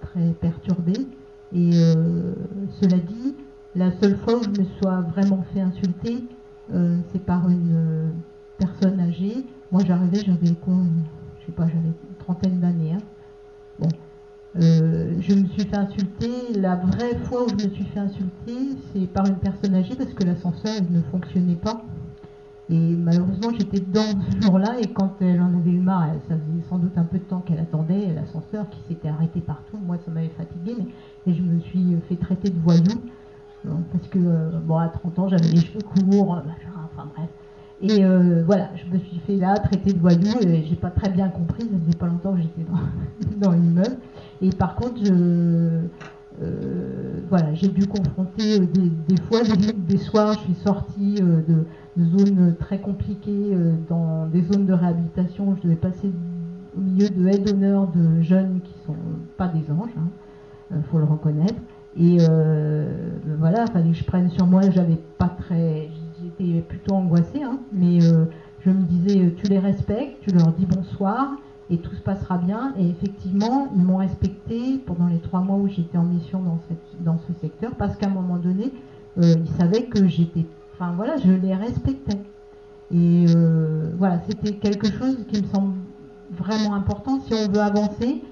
très perturbées. Et cela dit, la seule fois où je me sois vraiment fait insulter, c'est par une personne âgée. Moi, j'arrivais, j'avais Je sais pas, j'avais une trentaine d'années. Hein. Euh, je me suis fait insulter. La vraie fois où je me suis fait insulter, c'est par une personne âgée parce que l'ascenseur ne fonctionnait pas. Et malheureusement, j'étais dedans ce jour-là et quand elle en avait eu marre, ça faisait sans doute un peu de temps qu'elle attendait l'ascenseur qui s'était arrêté partout. Moi, ça m'avait fatigué, mais et je me suis fait traiter de voyou parce que euh, bon, à 30 ans, j'avais les cheveux courts, enfin bref. Et euh, voilà, je me suis fait là traiter de voyou et j'ai pas très bien compris, ça faisait pas longtemps que j'étais dans, dans l'immeuble. Et par contre, euh, voilà, j'ai dû confronter euh, des, fois, des, soirs, je suis sortie euh, de, zones très compliquées, dans des zones de réhabilitation. Je devais passer au milieu de aides d'honneur de jeunes qui sont pas des anges, il hein, faut le reconnaître. Et voilà, il fallait que je prenne sur moi. J'avais pas très, j'étais plutôt angoissée, hein, mais je me disais, tu les respectes, tu leur dis bonsoir et tout se passera bien. Et effectivement, ils m'ont respecté pendant les trois mois où j'étais en mission dans, ce secteur, parce qu'à un moment donné, euh, ils savaient que j'étais, enfin voilà, je les respectais. Et euh, voilà, c'était quelque chose qui me semble vraiment important. Si on veut avancer,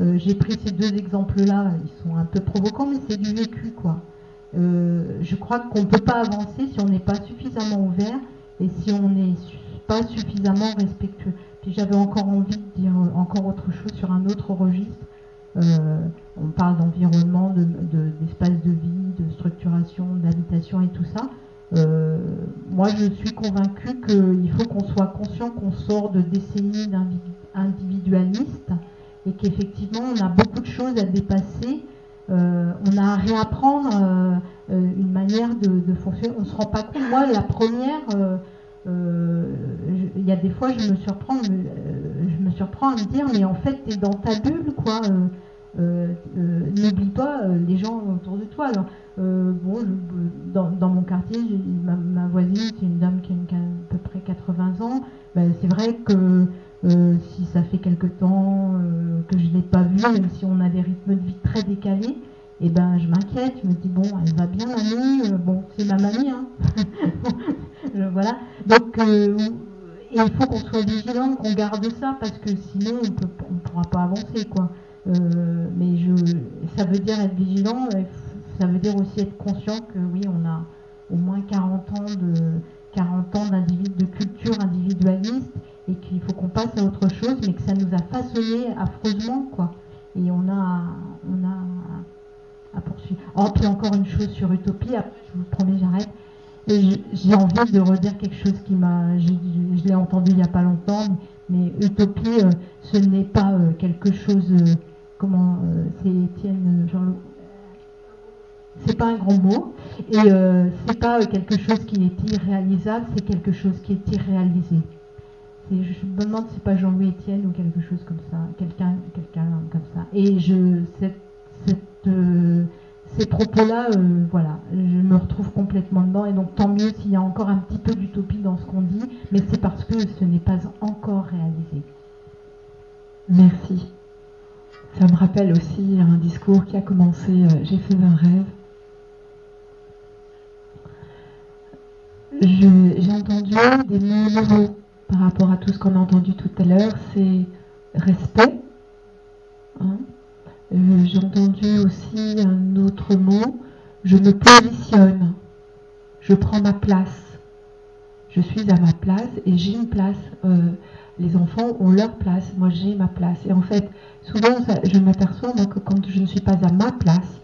euh, j'ai pris ces deux exemples-là, ils sont un peu provocants, mais c'est du vécu, quoi. je crois qu'on ne peut pas avancer si on n'est pas suffisamment ouvert et si on n'est pas suffisamment respectueux. Puis j'avais encore envie de dire euh, encore autre chose sur un autre registre. Euh, on parle d'environnement, d'espace de, vie, de structuration, d'habitation et tout ça. Euh, moi, je suis convaincue qu'il faut qu'on soit conscient qu'on sort de décennies individualistes et qu'effectivement, on a beaucoup de choses à dépasser. on a à réapprendre une manière de, de, fonctionner. On ne se rend pas compte. Moi, la première, il y a des fois, je me surprends, euh, je me surprends à me dire, mais en fait, tu es dans ta bulle, quoi. Euh, n'oublie pas les gens autour de toi. Alors, bon, dans, mon quartier, ma, voisine, c'est une dame qui a, à peu près 80 ans. Ben, c'est vrai que si ça fait quelque temps que je ne l'ai pas vue, même si on a des rythmes de vie très décalés, et eh ben je m'inquiète, je me dis bon, elle va bien mamie, bon c'est ma mamie, hein. voilà. Donc, euh, il faut qu'on soit vigilant, qu'on garde ça, parce que sinon, on ne pourra pas avancer, quoi. Euh, mais je, ça veut dire être vigilant, ça veut dire aussi être conscient que oui, on a au moins 40 ans de 40 ans de culture individualiste et qu'il faut qu'on passe à autre chose, mais que ça nous a façonné affreusement, quoi. Et on a, on a à poursuivre. Oh, puis encore une chose sur Utopie, je vous promets, j'arrête. J'ai envie de redire quelque chose qui m'a, je l'ai entendu il n'y a pas longtemps, mais utopie, euh, ce n'est pas euh, quelque chose, euh, comment, c'est Étienne Jean c'est pas un grand mot et c'est pas quelque chose qui est irréalisable, c'est quelque chose qui est irréalisé. je me demande si c'est pas Jean-Louis Étienne ou quelque chose comme ça, quelqu'un, quelqu'un comme ça. Et je, cette ces propos-là, euh, voilà, je me retrouve complètement dedans. Et donc, tant mieux s'il y a encore un petit peu d'utopie dans ce qu'on dit, mais c'est parce que ce n'est pas encore réalisé. Merci. Ça me rappelle aussi un discours qui a commencé euh, J'ai fait un rêve. J'ai entendu des mots nouveaux par rapport à tout ce qu'on a entendu tout à l'heure. C'est respect. Hein, euh, j'ai entendu aussi un autre mot, je me positionne, je prends ma place. Je suis à ma place et j'ai une place. Euh, les enfants ont leur place, moi j'ai ma place. Et en fait, souvent, je m'aperçois que quand je ne suis pas à ma place,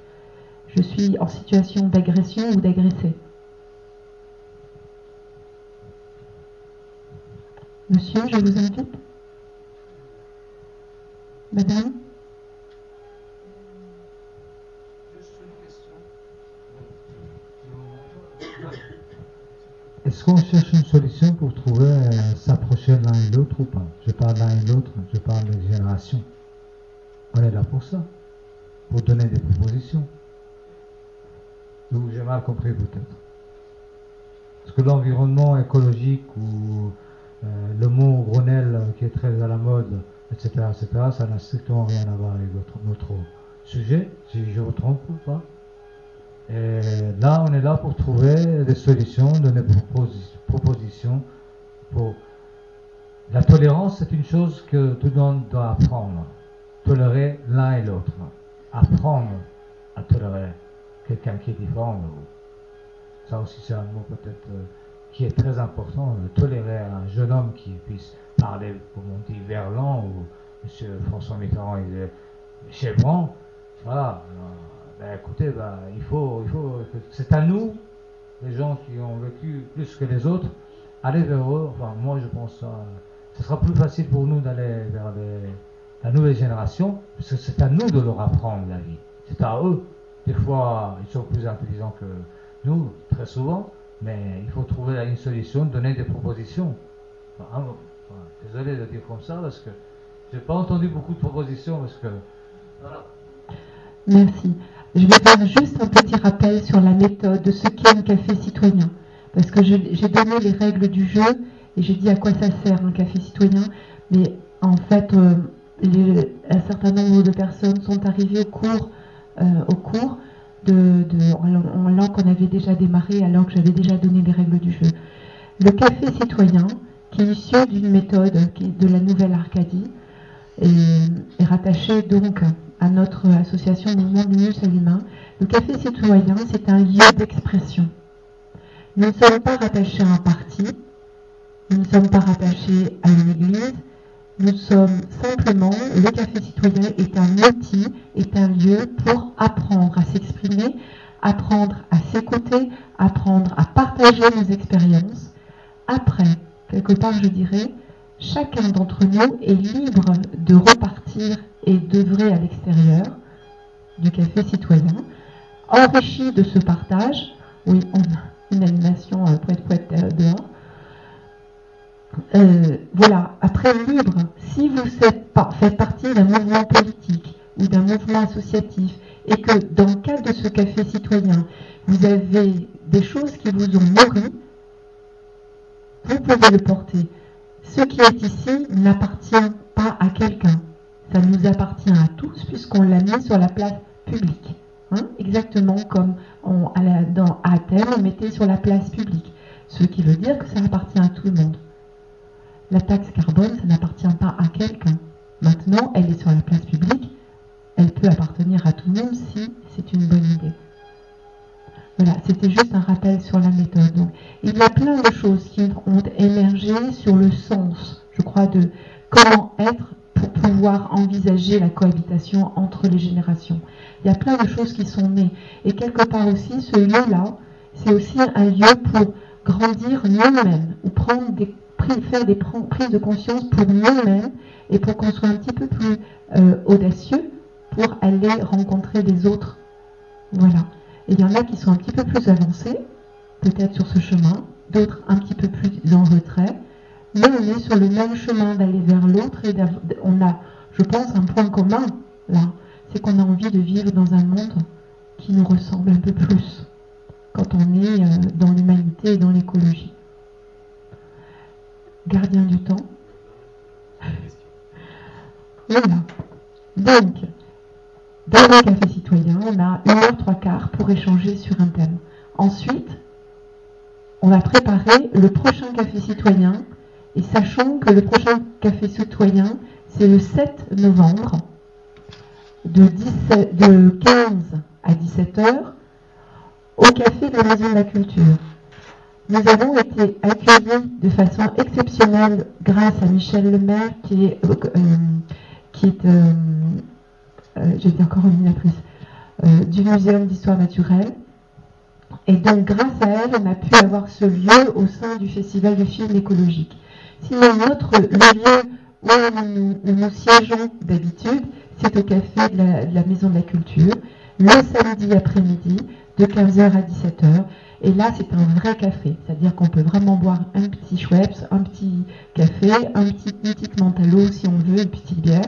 je suis en situation d'agression ou d'agressé. Monsieur, je vous invite. Madame Est-ce qu'on cherche une solution pour trouver euh, s'approcher l'un et l'autre ou pas? Je parle l'un et l'autre, je parle des générations. On est là pour ça, pour donner des propositions. Donc j'ai mal compris peut-être. Parce que l'environnement écologique ou euh, le mot Grenelle qui est très à la mode, etc., etc., ça n'a strictement rien à voir avec notre, notre sujet, si je vous trompe ou pas. Et là, on est là pour trouver des solutions, donner des propositions. La tolérance, c'est une chose que tout le monde doit apprendre. Tolérer l'un et l'autre. Apprendre à tolérer quelqu'un qui est différent Ça aussi, c'est un mot peut-être euh, qui est très important. De tolérer un jeune homme qui puisse parler, comme on dit, verlan ou M. François Mitterrand, il est chevron. Voilà. Ben, écoutez, ben, il faut, il faut, c'est à nous, les gens qui ont vécu plus que les autres, aller vers eux. Enfin, moi, je pense que ce sera plus facile pour nous d'aller vers la nouvelle génération, parce que c'est à nous de leur apprendre la vie. C'est à eux. Des fois, ils sont plus intelligents que nous, très souvent, mais il faut trouver une solution, donner des propositions. Hein, désolé de dire comme ça, parce que j'ai pas entendu beaucoup de propositions, parce que voilà. Merci. Je vais faire juste un petit rappel sur la méthode de ce qu'est un café citoyen. Parce que j'ai donné les règles du jeu et j'ai dit à quoi ça sert un café citoyen. Mais en fait, euh, un certain nombre de personnes sont arrivées au cours, euh, au cours de, alors qu'on avait déjà démarré, alors que j'avais déjà donné les règles du jeu. Le café citoyen, qui est issu d'une méthode de la Nouvelle Arcadie, est rattaché donc à notre association Mouvement du Humain, le Café Citoyen, c'est un lieu d'expression. Nous ne sommes pas rattachés à un parti, nous ne sommes pas rattachés à une église, nous sommes simplement, le Café Citoyen est un outil, est un lieu pour apprendre à s'exprimer, apprendre à s'écouter, apprendre à partager nos expériences. Après, quelque part, je dirais, chacun d'entre nous est libre de repartir et d'œuvrer à l'extérieur du café citoyen, enrichi de ce partage. Oui, on a une animation euh, poète poète euh, dehors. Euh, voilà, après libre, si vous faites partie d'un mouvement politique ou d'un mouvement associatif et que dans le cadre de ce café citoyen, vous avez des choses qui vous ont nourri, vous pouvez le porter. Ce qui est ici n'appartient pas à quelqu'un. Ça nous appartient à tous puisqu'on l'a mis sur la place publique. Hein. Exactement comme on, dans Athènes, on mettait sur la place publique. Ce qui veut dire que ça appartient à tout le monde. La taxe carbone, ça n'appartient pas à quelqu'un. Maintenant, elle est sur la place publique. Elle peut appartenir à tout le monde si c'est une bonne idée. Voilà, c'était juste un rappel sur la méthode. Donc, il y a plein de choses qui ont émergé sur le sens, je crois, de comment être pour pouvoir envisager la cohabitation entre les générations. Il y a plein de choses qui sont nées. Et quelque part aussi, ce lieu-là, c'est aussi un lieu pour grandir nous-mêmes ou prendre des, faire des prises de conscience pour nous-mêmes et pour qu'on soit un petit peu plus euh, audacieux pour aller rencontrer les autres. Voilà. Et il y en a qui sont un petit peu plus avancés, peut-être sur ce chemin, d'autres un petit peu plus en retrait, mais on est sur le même chemin d'aller vers l'autre et on a, je pense, un point commun là, c'est qu'on a envie de vivre dans un monde qui nous ressemble un peu plus quand on est euh, dans l'humanité et dans l'écologie. Gardien du temps. voilà. Donc, dans le café citoyen, on a une heure trois quarts pour échanger sur un thème. Ensuite, on va préparer le prochain café citoyen et sachant que le prochain café citoyen, c'est le 7 novembre de, 15 à 17 heures au café de la Maison de la Culture. Nous avons été accueillis de façon exceptionnelle grâce à Michel Lemaire qui est, euh, qui est euh, euh, j'étais encore nominatrice, euh, du Muséum d'histoire naturelle. Et donc, grâce à elle, on a pu avoir ce lieu au sein du Festival de films écologiques. Sinon, notre, le lieu où nous, siégeons d'habitude, c'est au café de la, Maison de la Culture, le samedi après-midi, de 15h à 17h. Et là, c'est un vrai café, c'est-à-dire qu'on peut vraiment boire un petit Schweppes, un petit café, un petit, une petite si on veut, une petite bière.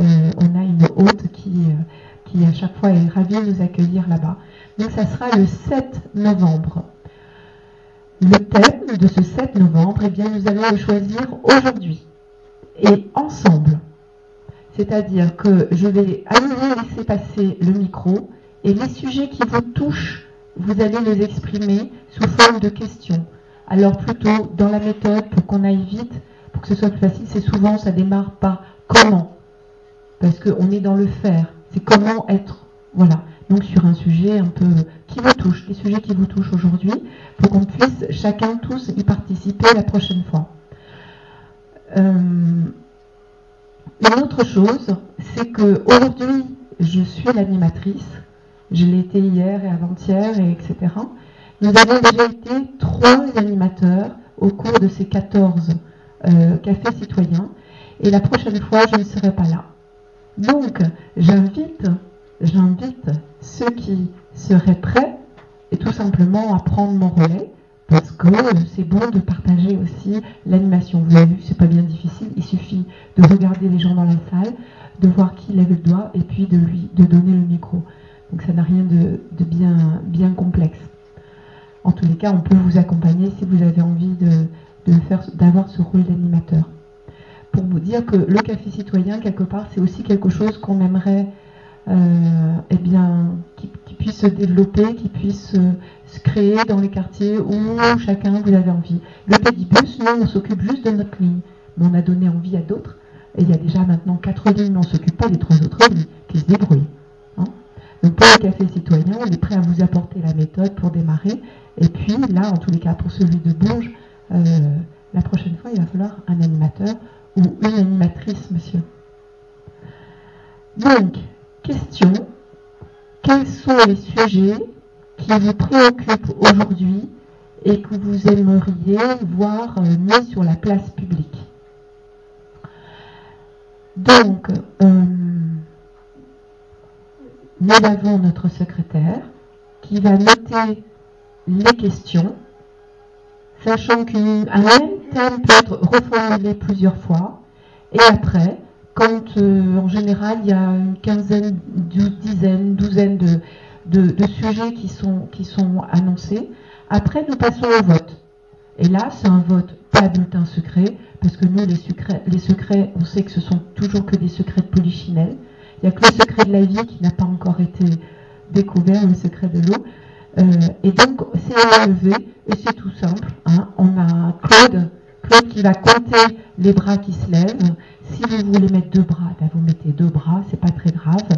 Euh, on a une hôte qui, euh, qui à chaque fois est ravie de nous accueillir là-bas. Donc ça sera le 7 novembre. Le thème de ce 7 novembre, eh bien, nous allons le choisir aujourd'hui et ensemble. C'est-à-dire que je vais à nouveau laisser passer le micro et les sujets qui vous touchent, vous allez les exprimer sous forme de questions. Alors plutôt dans la méthode pour qu'on aille vite, pour que ce soit plus facile, c'est souvent ça démarre par comment parce qu'on est dans le faire. C'est comment être. Voilà. Donc sur un sujet un peu qui vous touche, les sujets qui vous touchent aujourd'hui, pour qu'on puisse chacun tous y participer la prochaine fois. Euh, une autre chose, c'est que aujourd'hui, je suis l'animatrice. Je l'ai été hier et avant-hier, et etc. Nous avons déjà été trois animateurs au cours de ces 14 euh, cafés citoyens. Et la prochaine fois, je ne serai pas là. Donc, j'invite, j'invite ceux qui seraient prêts et tout simplement à prendre mon relais parce que c'est bon de partager aussi l'animation. Vous l'avez vu, c'est pas bien difficile. Il suffit de regarder les gens dans la salle, de voir qui lève le doigt et puis de lui de donner le micro. Donc ça n'a rien de, bien, complexe. En tous les cas, on peut vous accompagner si vous avez envie de, faire, d'avoir ce rôle d'animateur pour vous dire que le café citoyen, quelque part, c'est aussi quelque chose qu'on aimerait eh bien, qui, puisse se développer, qui puisse euh, se créer dans les quartiers où chacun vous avez envie. Le pédibus, nous, on s'occupe juste de notre ligne, mais on a donné envie à d'autres. Et il y a déjà maintenant quatre lignes, mais on ne s'occupe pas des trois autres lignes qui se débrouillent. Hein. Donc pour le café citoyen, on est prêt à vous apporter la méthode pour démarrer. Et puis là, en tous les cas, pour celui de Bourges, euh, la prochaine fois, il va falloir un animateur ou une animatrice, monsieur. Donc, question, quels sont les sujets qui vous préoccupent aujourd'hui et que vous aimeriez voir euh, mis sur la place publique? Donc, euh, nous avons notre secrétaire qui va noter les questions sachant qu'un même thème peut être reformulé plusieurs fois. Et après, quand euh, en général il y a une quinzaine, dizaine, douzaine de, sujets qui sont, qui sont annoncés, après nous passons au vote. Et là, c'est un vote pas bulletin secret, parce que nous, les secrets, les secrets, on sait que ce sont toujours que des secrets de polichinelle. Il n'y a que le secret de la vie qui n'a pas encore été découvert, le secret de l'eau. Euh, et donc, c'est lever, et c'est tout simple. Hein. On a Claude, Claude qui va compter les bras qui se lèvent. Si vous voulez mettre deux bras, ben vous mettez deux bras, c'est pas très grave.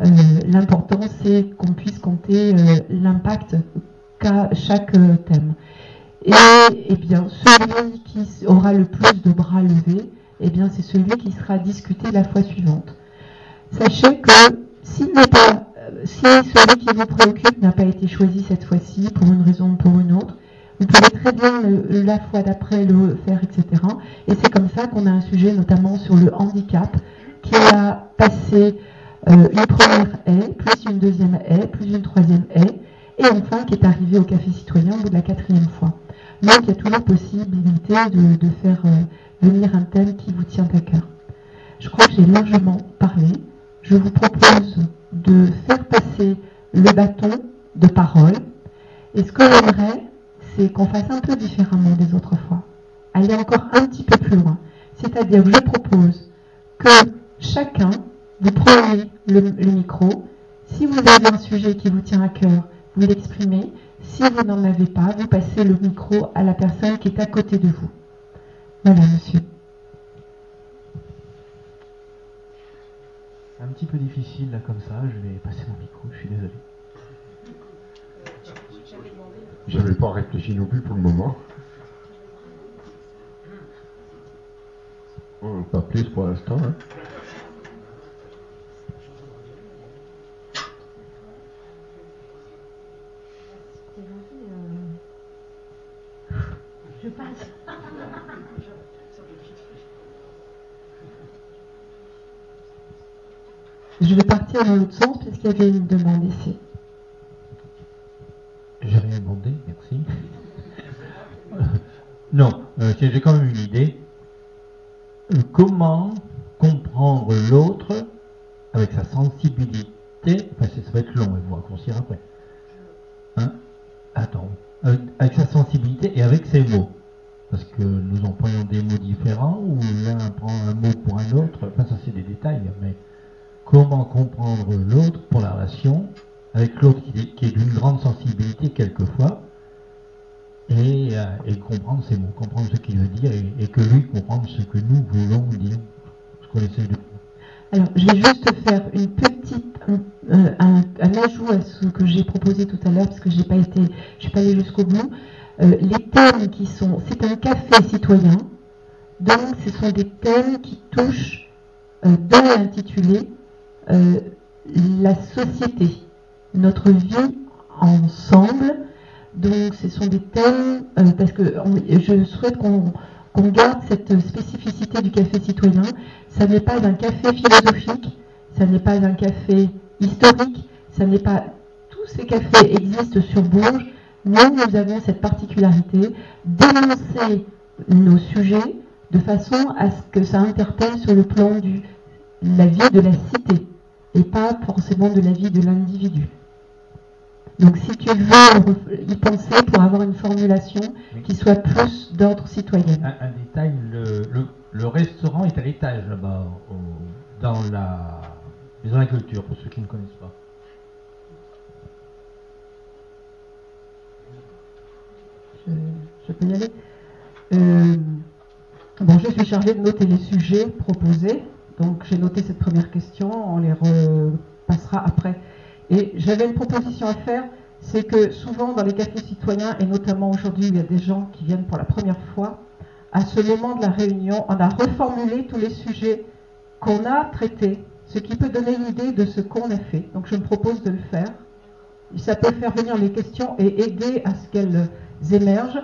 Euh, l'important, c'est qu'on puisse compter euh, l'impact qu'a chaque thème. Et, eh bien, celui qui aura le plus de bras levés, eh bien, c'est celui qui sera discuté la fois suivante. Sachez que s'il n'est pas si celui qui vous préoccupe n'a pas été choisi cette fois-ci, pour une raison ou pour une autre, vous pouvez très bien la fois d'après le faire, etc. Et c'est comme ça qu'on a un sujet notamment sur le handicap, qui a passé euh, une première haie, plus une deuxième haie, plus une troisième haie, et enfin qui est arrivé au café citoyen au bout de la quatrième fois. Donc il y a toujours possibilité de, faire euh, venir un thème qui vous tient à cœur. Je crois que j'ai largement parlé. Je vous propose de faire passer le bâton de parole. Et ce que j'aimerais, qu'on fasse un peu différemment des autres fois. Aller encore un petit peu plus loin. C'est-à-dire, je propose que chacun, vous preniez le, le micro. Si vous avez un sujet qui vous tient à cœur, vous l'exprimez. Si vous n'en avez pas, vous passez le micro à la personne qui est à côté de vous. Voilà, monsieur. Un petit peu difficile là comme ça, je vais passer mon micro, je suis désolé. Je n'avais pas réfléchi non plus pour le moment. pas plus pour l'instant. Hein. Je passe. Je vais partir dans l'autre sens puisqu'il y avait une demande ici. J'ai rien demandé, merci. non, euh, j'ai quand même une idée. Euh, comment comprendre l'autre avec sa sensibilité? Enfin, ça va être long, et vous raccourcir après. Hein? Attends. Avec, sa sensibilité et avec ses mots. Parce que nous employons des mots différents, ou l'un prend un mot pour un autre. Enfin, ça, c'est des détails, mais comment comprendre l'autre pour la relation avec l'autre qui, est d'une grande sensibilité quelquefois, et, euh, comprendre ses mots, comprendre ce qu'il veut dire, et, que lui comprenne ce que nous voulons dire, ce qu'on essaie de alors, je vais juste faire une petite, euh, un, ajout à ce que j'ai proposé tout à l'heure, parce que j'ai pas été, je suis pas allée jusqu'au bout. Euh, les thèmes qui sont, c'est un café citoyen, donc ce sont des thèmes qui touchent dans l'intitulé la société, notre vie ensemble. Donc, ce sont des thèmes, parce que je souhaite qu'on garde cette spécificité du café citoyen. Ça n'est pas un café philosophique, ça n'est pas un café historique, ça n'est pas. Tous ces cafés existent sur Bourges. Nous, nous avons cette particularité d'énoncer nos sujets de façon à ce que ça interpelle sur le plan de la vie de la cité et pas forcément de la vie de l'individu. Donc si tu veux y penser pour avoir une formulation qui soit plus d'ordre citoyen. Un, détail, le, restaurant est à l'étage là-bas, dans la maison de la culture, pour ceux qui ne connaissent pas. Je, peux y aller? Euh, Bon, je suis chargée de noter les sujets proposés. Donc j'ai noté cette première question, on les repassera après. Et j'avais une proposition à faire, c'est que souvent dans les cafés citoyens, et notamment aujourd'hui il y a des gens qui viennent pour la première fois, à ce moment de la réunion, on a reformulé tous les sujets qu'on a traités, ce qui peut donner une idée de ce qu'on a fait. Donc je me propose de le faire. Ça peut faire venir les questions et aider à ce qu'elles émergent.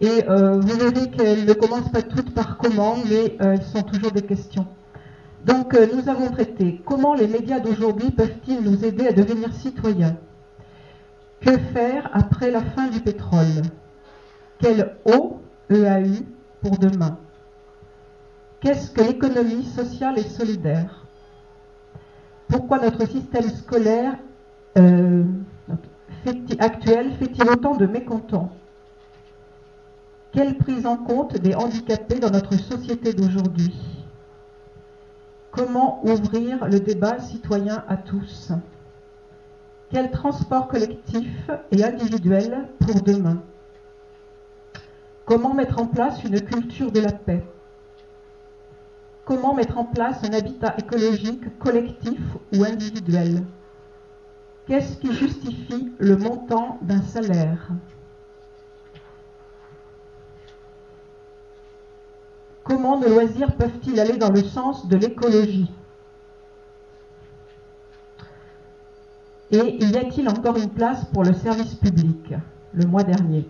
Et euh, vous verrez qu'elles ne commencent pas toutes par comment, mais euh, elles sont toujours des questions. Donc euh, nous avons traité comment les médias d'aujourd'hui peuvent-ils nous aider à devenir citoyens. Que faire après la fin du pétrole? Quelle eau EAU pour demain? Qu'est-ce que l'économie sociale et solidaire? Pourquoi notre système scolaire euh, actuel fait-il autant de mécontents? Quelle prise en compte des handicapés dans notre société d'aujourd'hui? Comment ouvrir le débat citoyen à tous. Quel transport collectif et individuel pour demain? Comment mettre en place une culture de la paix? Comment mettre en place un habitat écologique collectif ou individuel? Qu'est-ce qui justifie le montant d'un salaire? Comment nos loisirs peuvent-ils aller dans le sens de l'écologie? Et y a-t-il encore une place pour le service public le mois dernier?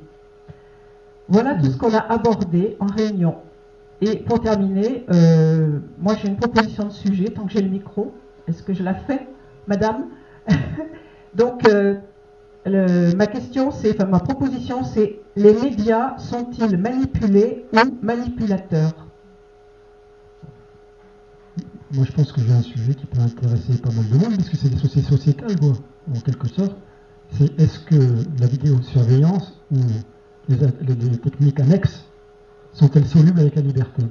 Voilà tout ce qu'on a abordé en réunion. Et pour terminer, euh, moi j'ai une proposition de sujet, tant que j'ai le micro. Est-ce que je la fais, madame? Donc, euh, ma question, c'est, enfin ma proposition, c'est les médias sont-ils manipulés ou manipulateurs? Moi, je pense que j'ai un sujet qui peut intéresser pas mal de monde, parce que c'est des sociétales, quoi, en quelque sorte. C'est est-ce que la vidéosurveillance ou les techniques annexes sont-elles solubles avec la liberté?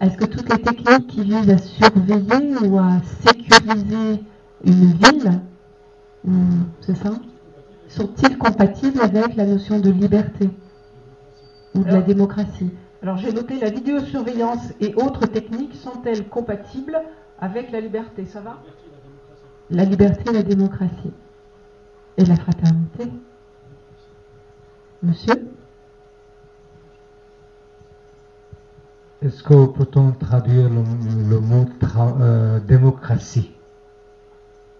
Est-ce que toutes les techniques qui visent à surveiller ou à sécuriser une ville, c'est ça, sont-ils compatibles avec la notion de liberté ou de la démocratie? Alors j'ai noté la vidéosurveillance et autres techniques sont-elles compatibles avec la liberté? Ça va? La liberté et la démocratie. Et la fraternité. Monsieur? Est-ce que peut-on traduire le, mot euh, démocratie?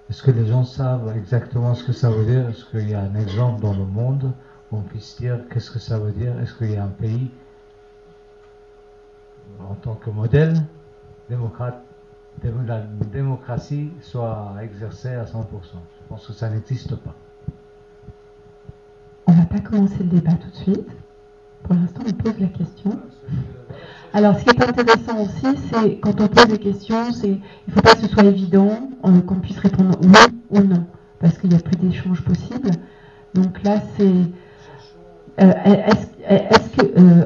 Est-ce que les gens savent exactement ce que ça veut dire? Est-ce qu'il y a un exemple dans le monde où on puisse dire qu'est-ce que ça veut dire? Est-ce qu'il y a un pays en tant que modèle démocrate, la démocratie soit exercée à 100% Je pense que ça n'existe pas. On ne va pas commencer le débat tout de suite. Pour l'instant, on pose la question. Alors, ce qui est intéressant aussi, c'est quand on pose des questions, il ne faut pas que ce soit évident euh, qu'on puisse répondre oui ou non, parce qu'il n'y a plus d'échanges possibles. Donc là, c'est euh, est-ce que euh,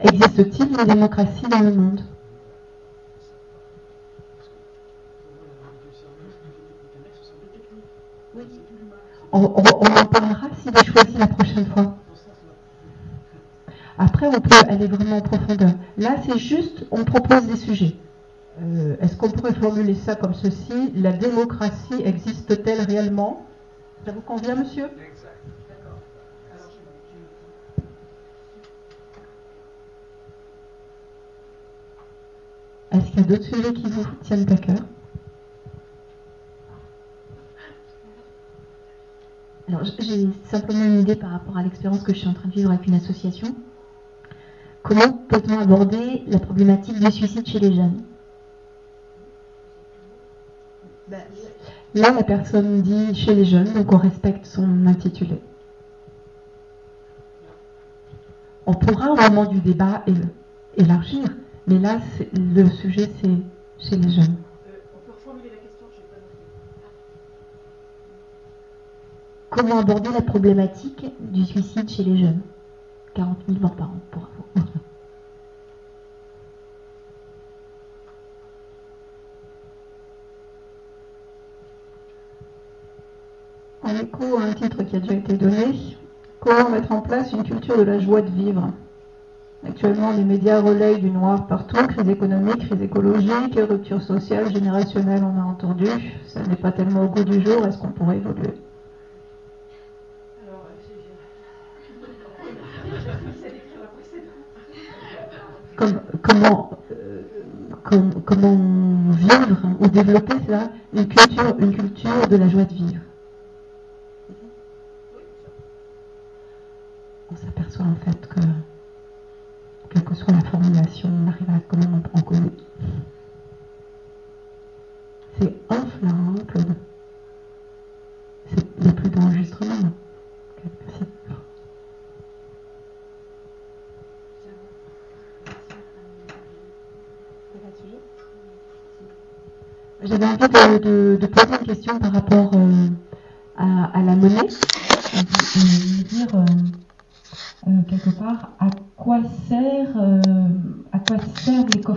existe-t-il une démocratie dans le monde? On, on, en parlera s'il est choisi la prochaine fois. Après, on peut aller vraiment en profondeur. Là, c'est juste, on propose des sujets. Euh, est-ce qu'on pourrait formuler ça comme ceci? La démocratie existe-t-elle réellement? Ça vous convient, monsieur? Est-ce qu'il y a d'autres sujets qui vous tiennent à cœur? Alors, j'ai simplement une idée par rapport à l'expérience que je suis en train de vivre avec une association. Comment peut-on aborder la problématique du suicide chez les jeunes? Là, la personne dit chez les jeunes, donc on respecte son intitulé. On pourra au moment du débat élargir, mais là, le sujet, c'est chez les jeunes. Comment aborder la problématique du suicide chez les jeunes? 40 000 morts par an, pour. En écho à un titre qui a déjà été donné, comment mettre en place une culture de la joie de vivre? Actuellement, les médias relayent du noir partout, crise économique, crise écologique, rupture sociale, générationnelle, on a entendu. Ça n'est pas tellement au goût du jour, est-ce qu'on pourrait évoluer? Comment, euh, vivre ou développer ça, une culture, une culture de la joie de vivre. On s'aperçoit en fait que, quelle que soit la formulation, on arrive à quand même en compte. C'est inflammable. Il n'y a plus d'enregistrement. j'avais envie de, poser une question par rapport euh, à, la monnaie. Et, dire euh, euh, quelque part à quoi sert, à quoi servent les coffres